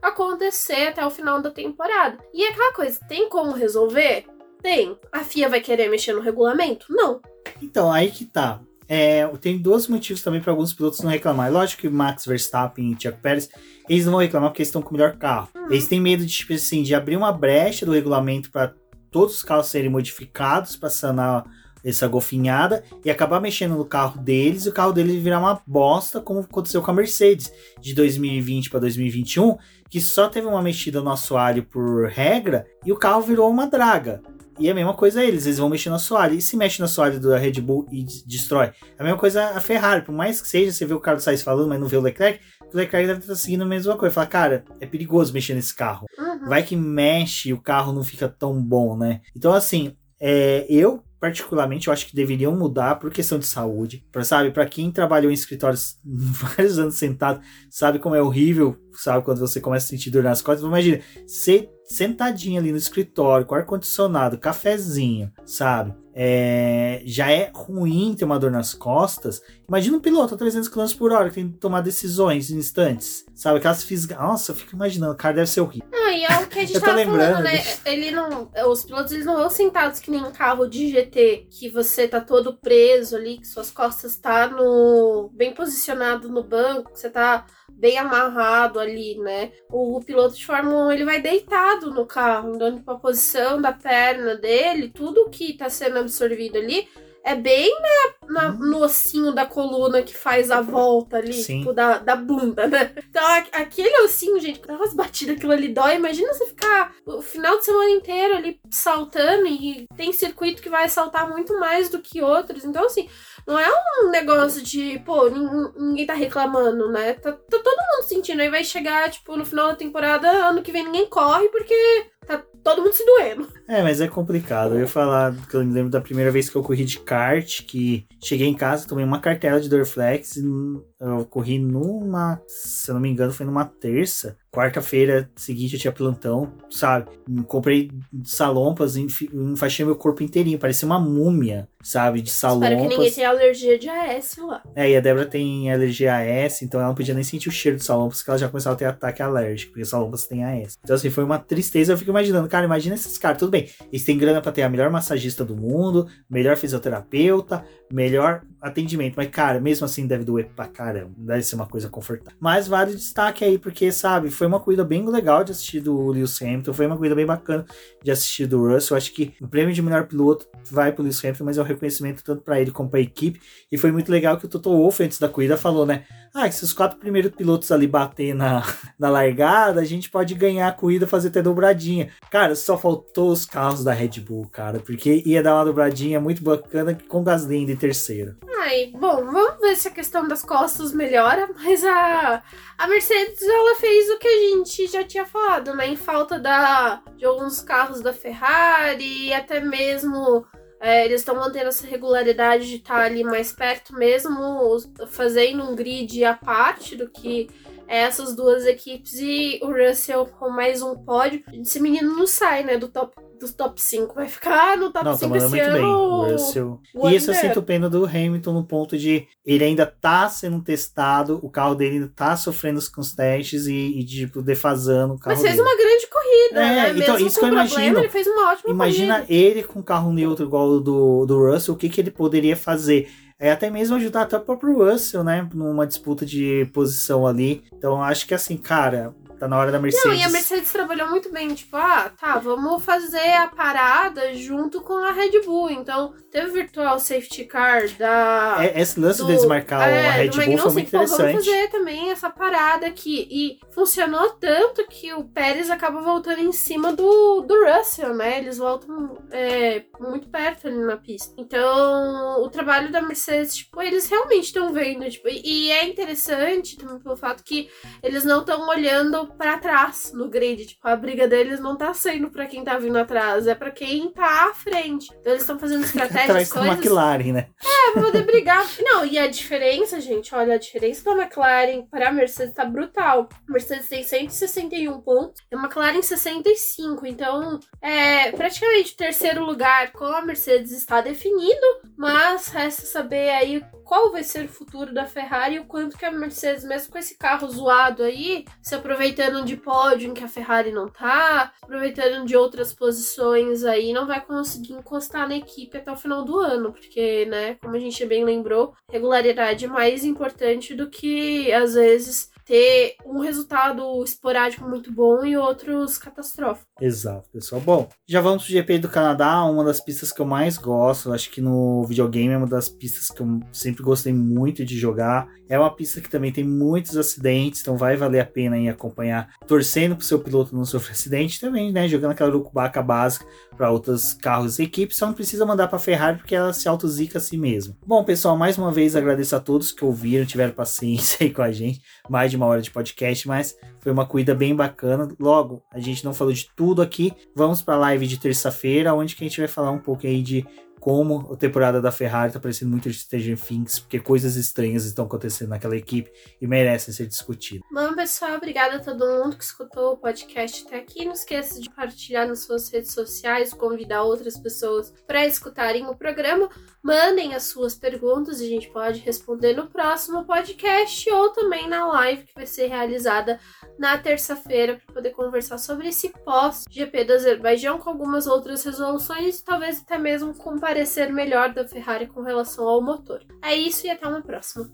Speaker 2: acontecer até o final da temporada. E é aquela coisa, tem como resolver? Tem. A FIA vai querer mexer no regulamento? Não.
Speaker 1: Então, aí que tá. É, tem dois motivos também para alguns pilotos não reclamar. Lógico que Max Verstappen e Tiago Pérez, eles não vão reclamar porque eles estão com o melhor carro. Uhum. Eles têm medo de, tipo assim, de abrir uma brecha do regulamento para todos os carros serem modificados para sanar essa golfinhada e acabar mexendo no carro deles e o carro deles virar uma bosta, como aconteceu com a Mercedes de 2020 para 2021, que só teve uma mexida no assoalho por regra e o carro virou uma draga. E a mesma coisa eles, eles vão mexer no assoalho. E se mexe no assoalho da Red Bull e destrói? A mesma coisa a Ferrari, por mais que seja, você vê o Carlos Sainz falando, mas não vê o Leclerc, o Leclerc deve estar seguindo a mesma coisa. Fala, cara, é perigoso mexer nesse carro. Uhum. Vai que mexe e o carro não fica tão bom, né? Então, assim, é, eu particularmente, eu acho que deveriam mudar por questão de saúde. Pra, sabe, para quem trabalhou em escritórios vários anos sentado, sabe como é horrível, sabe, quando você começa a sentir dor nas costas. Imagina, você sentadinho ali no escritório, com ar-condicionado, cafezinho, sabe? É, já é ruim ter uma dor nas costas. Imagina um piloto a 300 km por hora que tem que tomar decisões em instantes. Sabe? Aquelas fisgas. Nossa, eu fico imaginando, o cara deve ser horrível.
Speaker 2: Não, e é o que a gente tava falando, né? Ele não. Os pilotos eles não vão sentados que nem um carro de GT, que você tá todo preso ali, que suas costas tá no. bem posicionado no banco, que você tá bem amarrado ali, né? O, o piloto de Fórmula 1 ele vai deitado no carro, então tipo, a posição da perna dele, tudo que tá sendo absorvido ali é bem na, na, uhum. no ossinho da coluna que faz a volta ali, Sim. tipo, da, da bunda, né? Então, aquele ossinho, gente, dá umas batidas, aquilo ali dói. Imagina você ficar o final de semana inteiro ali saltando e tem circuito que vai saltar muito mais do que outros. Então, assim, não é um negócio de, pô, ninguém tá reclamando, né? Tá, tá todo mundo sentindo. Aí vai chegar, tipo, no final da temporada, ano que vem ninguém corre porque tá todo mundo se doendo.
Speaker 1: É, mas é complicado. Eu ia falar que eu me lembro da primeira vez que eu corri de kart, que cheguei em casa, tomei uma cartela de Dorflex, eu corri numa, se eu não me engano, foi numa terça. Quarta-feira seguinte eu tinha plantão, sabe? Comprei salompas, enfaixei meu corpo inteirinho, parecia uma múmia, sabe? De salompas. Espero
Speaker 2: que ninguém tenha alergia de AS lá.
Speaker 1: É, e a Débora tem alergia a AS, então ela não podia nem sentir o cheiro de salompas, porque ela já começava a ter ataque alérgico, porque salompas tem AS. Então assim, foi uma tristeza, eu fico imaginando, cara, imagina esses caras, tudo bem, eles têm grana para ter a melhor massagista do mundo, melhor fisioterapeuta, melhor atendimento, mas cara, mesmo assim deve doer pra caramba, deve ser uma coisa confortável. Mas vale destaque aí, porque, sabe, foi uma corrida bem legal de assistir do Lewis Hamilton, foi uma corrida bem bacana de assistir do Russell, acho que o prêmio de melhor piloto vai pro Lewis Hamilton, mas é um reconhecimento tanto para ele como pra equipe, e foi muito legal que o Toto Wolff, antes da corrida, falou, né, ah, se os quatro primeiros pilotos ali bater na, na largada, a gente pode ganhar a corrida, fazer até dobradinha. Cara, só faltou os carros da Red Bull, cara, porque ia dar uma dobradinha muito bacana com Gasly em terceiro.
Speaker 2: Ai, bom, vamos ver se a questão das costas melhora, mas a, a Mercedes, ela fez o que a gente já tinha falado, né, em falta da, de alguns carros da Ferrari, e até mesmo é, eles estão mantendo essa regularidade de estar tá ali mais perto mesmo, fazendo um grid à parte do que essas duas equipes e o Russell com mais um pódio. Esse menino não sai, né, do top dos top 5. Vai ficar no top não, 5 tá esse muito ano. Bem, o
Speaker 1: Russell. E isso eu sinto pena do Hamilton no ponto de ele ainda tá sendo testado, o carro dele ainda tá sofrendo com os testes e, e tipo, defasando o carro
Speaker 2: Mas fez
Speaker 1: dele.
Speaker 2: uma grande corrida
Speaker 1: É,
Speaker 2: né?
Speaker 1: então,
Speaker 2: Mesmo
Speaker 1: isso
Speaker 2: com
Speaker 1: que eu
Speaker 2: problema,
Speaker 1: imagino.
Speaker 2: ele fez uma ótima
Speaker 1: Imagina
Speaker 2: corrida.
Speaker 1: ele com carro neutro igual o do, do Russell, o que, que ele poderia fazer? É até mesmo ajudar até o próprio Russell, né? Numa disputa de posição ali. Então acho que assim, cara, tá na hora da Mercedes.
Speaker 2: Não, e a Mercedes trabalhou muito bem, tipo, ah, tá, vamos fazer a parada junto com a Red Bull. Então, teve o Virtual Safety Car da.
Speaker 1: É, esse lance
Speaker 2: do-
Speaker 1: de desmarcar
Speaker 2: é,
Speaker 1: a Red Bull foi muito
Speaker 2: pô, Vamos
Speaker 1: interessante.
Speaker 2: fazer também essa parada aqui. E funcionou tanto que o Pérez acaba voltando em cima do, do Russell, né? Eles voltam é, muito perto ali na pista. Então, o trabalho da Mercedes, tipo, eles realmente estão vendo. Tipo, e e é interessante também pelo fato que eles não estão olhando pra trás no grid. Tipo, a briga deles não tá sendo pra quem tá vindo atrás, é pra quem tá à frente. Então, eles estão fazendo estratégias,
Speaker 1: Atrás da
Speaker 2: coisas
Speaker 1: McLaren, né?
Speaker 2: pra poder brigar. Não, e a diferença, gente, olha, a diferença da McLaren para a Mercedes tá brutal. A Mercedes tem 161 pontos e a McLaren 65. Então, é praticamente o terceiro lugar com a Mercedes está definido, mas resta saber aí qual vai ser o futuro da Ferrari e o quanto que a Mercedes, mesmo com esse carro zoado aí, se aproveitando de pódio em que a Ferrari não tá, aproveitando de outras posições aí, não vai conseguir encostar na equipe até o final do ano, porque, né, como a gente bem lembrou, regularidade é mais importante do que, às vezes, ter um resultado esporádico muito bom e outros catastróficos.
Speaker 1: Exato, pessoal. Bom, já vamos pro GP do Canadá, uma das pistas que eu mais gosto. Acho que no videogame é uma das pistas que eu sempre gostei muito de jogar. É uma pista que também tem muitos acidentes, então vai valer a pena aí acompanhar, torcendo pro seu piloto não sofrer acidente também, né? Jogando aquela Rukubaca básica para outros carros e equipes, só não precisa mandar para Ferrari porque ela se autozica a si mesma. Bom, pessoal, mais uma vez agradeço a todos que ouviram, tiveram paciência aí com a gente, mais de uma hora de podcast, mas foi uma corrida bem bacana. Logo, a gente não falou de tudo aqui. Vamos para a live de terça-feira, onde que a gente vai falar um pouco aí de como a temporada da Ferrari tá parecendo muito Stranger Things, porque coisas estranhas estão acontecendo naquela equipe e merecem ser discutidas.
Speaker 2: Bom, pessoal, obrigada a todo mundo que escutou o podcast até aqui. Não esqueça de compartilhar nas suas redes sociais, convidar outras pessoas para escutarem o programa. Mandem as suas perguntas e a gente pode responder no próximo podcast ou também na live que vai ser realizada na terça-feira para poder conversar sobre esse pós-GP do Azerbaijão com algumas outras resoluções e talvez até mesmo com parecer melhor da Ferrari com relação ao motor. É isso e até uma próxima.